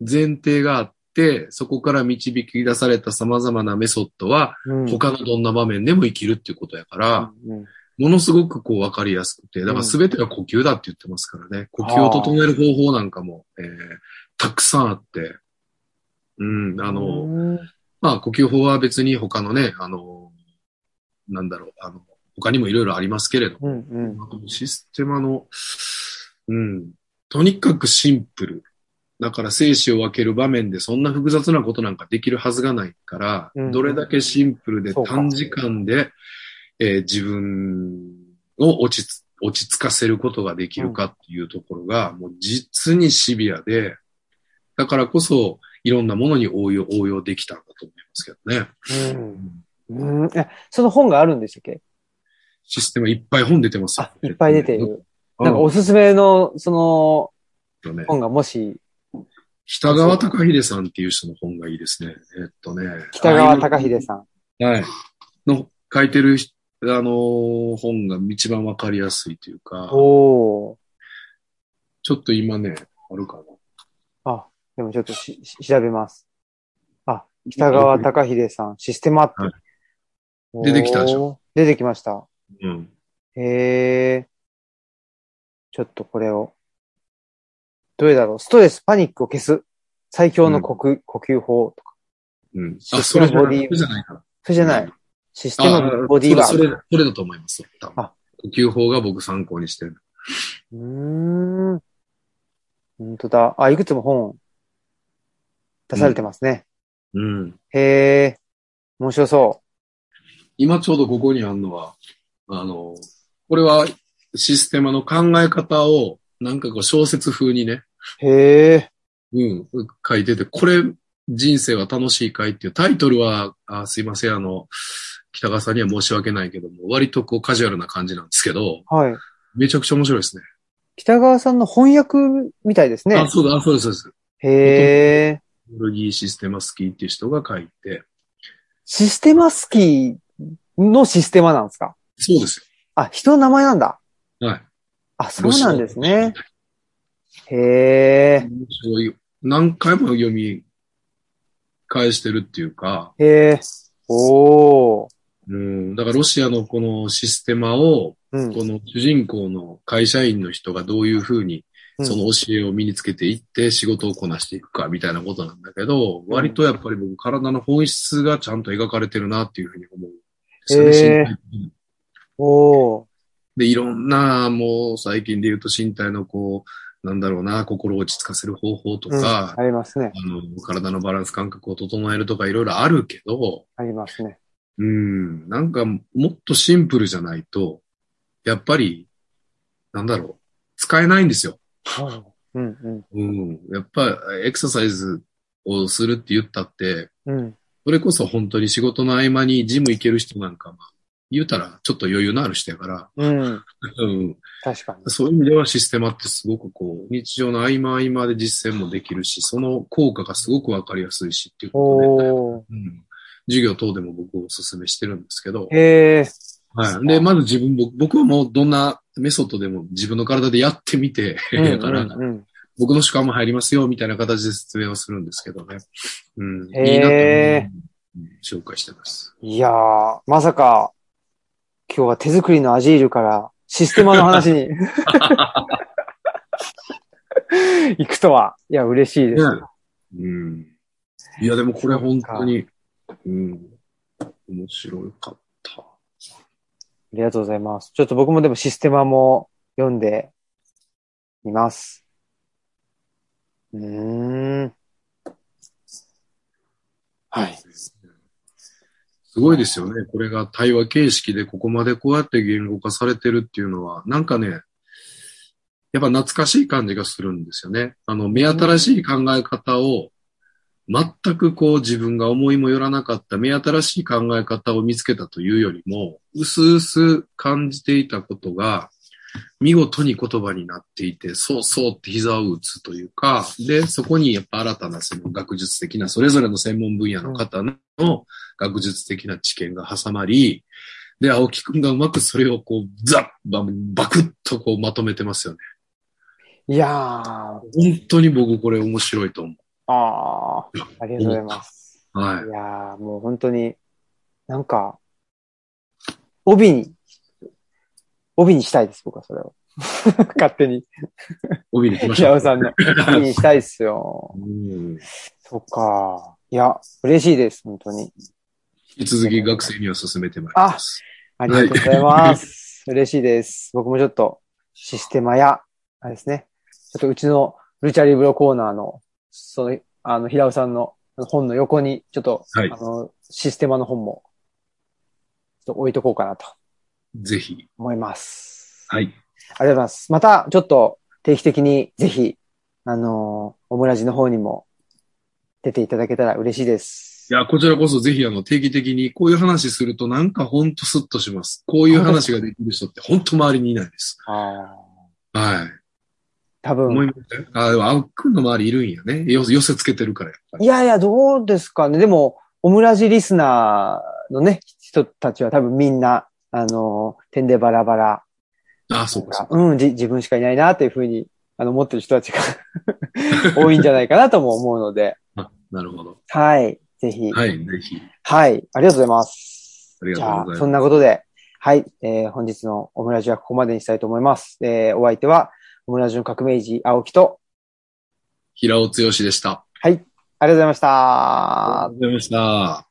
前提があって、そこから導き出された様々なメソッドは、うん他のどんな場面でも生きるっていうことやから、うんものすごくこう分かりやすくて、だから全ては呼吸だって言ってますからね。呼吸を整える方法なんかも、えーたくさんあって、うん、あの、うん。まあ、呼吸法は別に他のね、あの、なんだろう、あの、他にもいろいろありますけれども、うんうん。システマの、うん、とにかくシンプル。だから生死を分ける場面でそんな複雑なことなんかできるはずがないから、うんどれだけシンプルで短時間で、えー自分を落ちつ落ち着かせることができるかっていうところが、もう実にシビアで、だからこそいろんなものに応用、応用できたんだと思いますけどね。うんうんえその本があるんでしたっけ？システムいっぱい本出てますよあ、いっぱい出ている。うんなんかおすすめの、その、ね本がもし、北川隆秀さんっていう人の本がいいですね。えっとね。北川隆秀さん。ん。はい。の書いてる人、あのー本が一番わかりやすいというか、おー。ちょっと今ね、あるかな。あ、でもちょっとしし調べます。あ、北川隆秀さん、システマって。はい出てきたでしょ出てきました。うん。へえ。ちょっとこれを。どれだろう？ストレス、パニックを消す。最強の呼吸,、呼吸法とか。うん。シあ、それじゃない。それじゃない。システムボディーバー。それ、それだと思います。多分あ呼吸法が僕参考にしてる。うーん。本当だ。あ、いくつも本出されてますね。うん。へえ、面白そ今ちょうどここにあるのは、あの、これはシステムの考え方を、なんかこう小説風にね、う。へえ、うん、書いてて、これ、人生は楽しいかいっていうタイトルは、あすいません、あの、北川さんには申し訳ないけども、割とこうカジュアルな感じなんですけど、はい。めちゃくちゃ面白いですね。北川さんの翻訳みたいですねあ、。そうだ、あそうです、そうです。へえ。ルギーシステマスキーっていう人が書いて、システマスキーのシステマなんですか？そうですあ、人の名前なんだ。よ。はい。あ、そうなんですね。。へえ。面白い何回も読み返してるっていうか、へえ。おー。うん、だからロシアのこのシステマを、うん。この主人公の会社員の人がどういうふうにその教えを身につけていって仕事をこなしていくかみたいなことなんだけど、割とやっぱり僕体の本質がちゃんと描かれてるなっていうふうに思う。それ身体的におー。で、いろんな、もう最近で言うと身体のこう、なんだろうな、心を落ち着かせる方法とうんか、ありますね。あの、体のバランス感覚を整えるとかいろいろあるけど、ありますね。うん、なんかもっとシンプルじゃないと、やっぱり、なんだろう、使えないんですよ。うんうん。うん。やっぱ、エクササイズをするって言ったって、うん。それこそ本当に仕事の合間にジム行ける人なんか、まあ、言うたらちょっと余裕のある人やから、うん。うん。確かに。そういう意味ではシステマってすごくこう、日常の合間合間で実践もできるし、その効果がすごくわかりやすいしっていうことで、おー。うん。授業等でも僕お勧めしてるんですけど、へえ。はい。で、まず自分、僕僕はもうどんなメソッドでも自分の体でやってみて、だから、僕の主観も入りますよ、みたいな形で説明をするんですけどね。うん。いいなと紹介してます。いやー、まさか、今日は手作りのアジールからシステマの話に 行くとは。いや、嬉しいです。ねうん。いや、でもこれ本当に、うん。面白かった。ありがとうございます。ちょっと僕もでもシステマも読んでみます。うーん。はい。すごいですよね。これが対話形式でここまでこうやって言語化されてるっていうのは、なんかね、やっぱ懐かしい感じがするんですよね。あの、目新しい考え方を、全くこう自分が思いもよらなかった目新しい考え方を見つけたというよりも、うすうす感じていたことが、見事に言葉になっていて、そうそうって膝を打つというか、で、そこにやっぱ新たなその学術的な、それぞれの専門分野の方の学術的な知見が挟まり、で、青木くんがうまくそれをこう、ザッ、ババクッとこうまとめてますよね。いやー、本当に僕これ面白いと思あー、ありがとうございます。う。はいい。やー、もう本当に、なんか、帯に、帯にしたいです、僕はそれを。勝手に。帯に来ました。平尾さんの帯にしたいですよ。うんそっか。いや、嬉しいです、本当に。引き続き学生には進めてまいります。ありがとうございます。嬉しいです。僕もちょっと、システマや、あれですね。ちょっとうちのルチャリブロコーナーの、その、あの、平尾さんの本の横に、ちょっと、はいあの、システマの本も、ちょっと置いとこうかなとぜひ。思います。はい。ありがとうございます。また、ちょっと定期的にぜひ、あのー、オムラジの方にも出ていただけたら嬉しいです。いや、こちらこそぜひあの定期的にこういう話するとなんかほんとスッとします。こういう話ができる人って本当周りにいないです。はい。多分、思いませんあ、でも青木くんの周りいるんやね。よ寄せつけてるから。いやいや、どうですかね。でも、オムラジリスナーのね、人たちは多分みんな、あのー、点でバラバラ、あ、そうかそうか。うん、じ自分しかいないなっていうふうに、あの、思ってる人たちが 多いんじゃないかなとも思うので、あなるほど。はい。ぜひ。はい、ぜひ。はい。ありがとうございます。ありがとうございますそんなことで、はい。えー本日のオムラジはここまでにしたいと思います。えーお相手は、オムラジの革命児、青木と、平尾剛でした。はい。ありがとうございましたありがとうございました。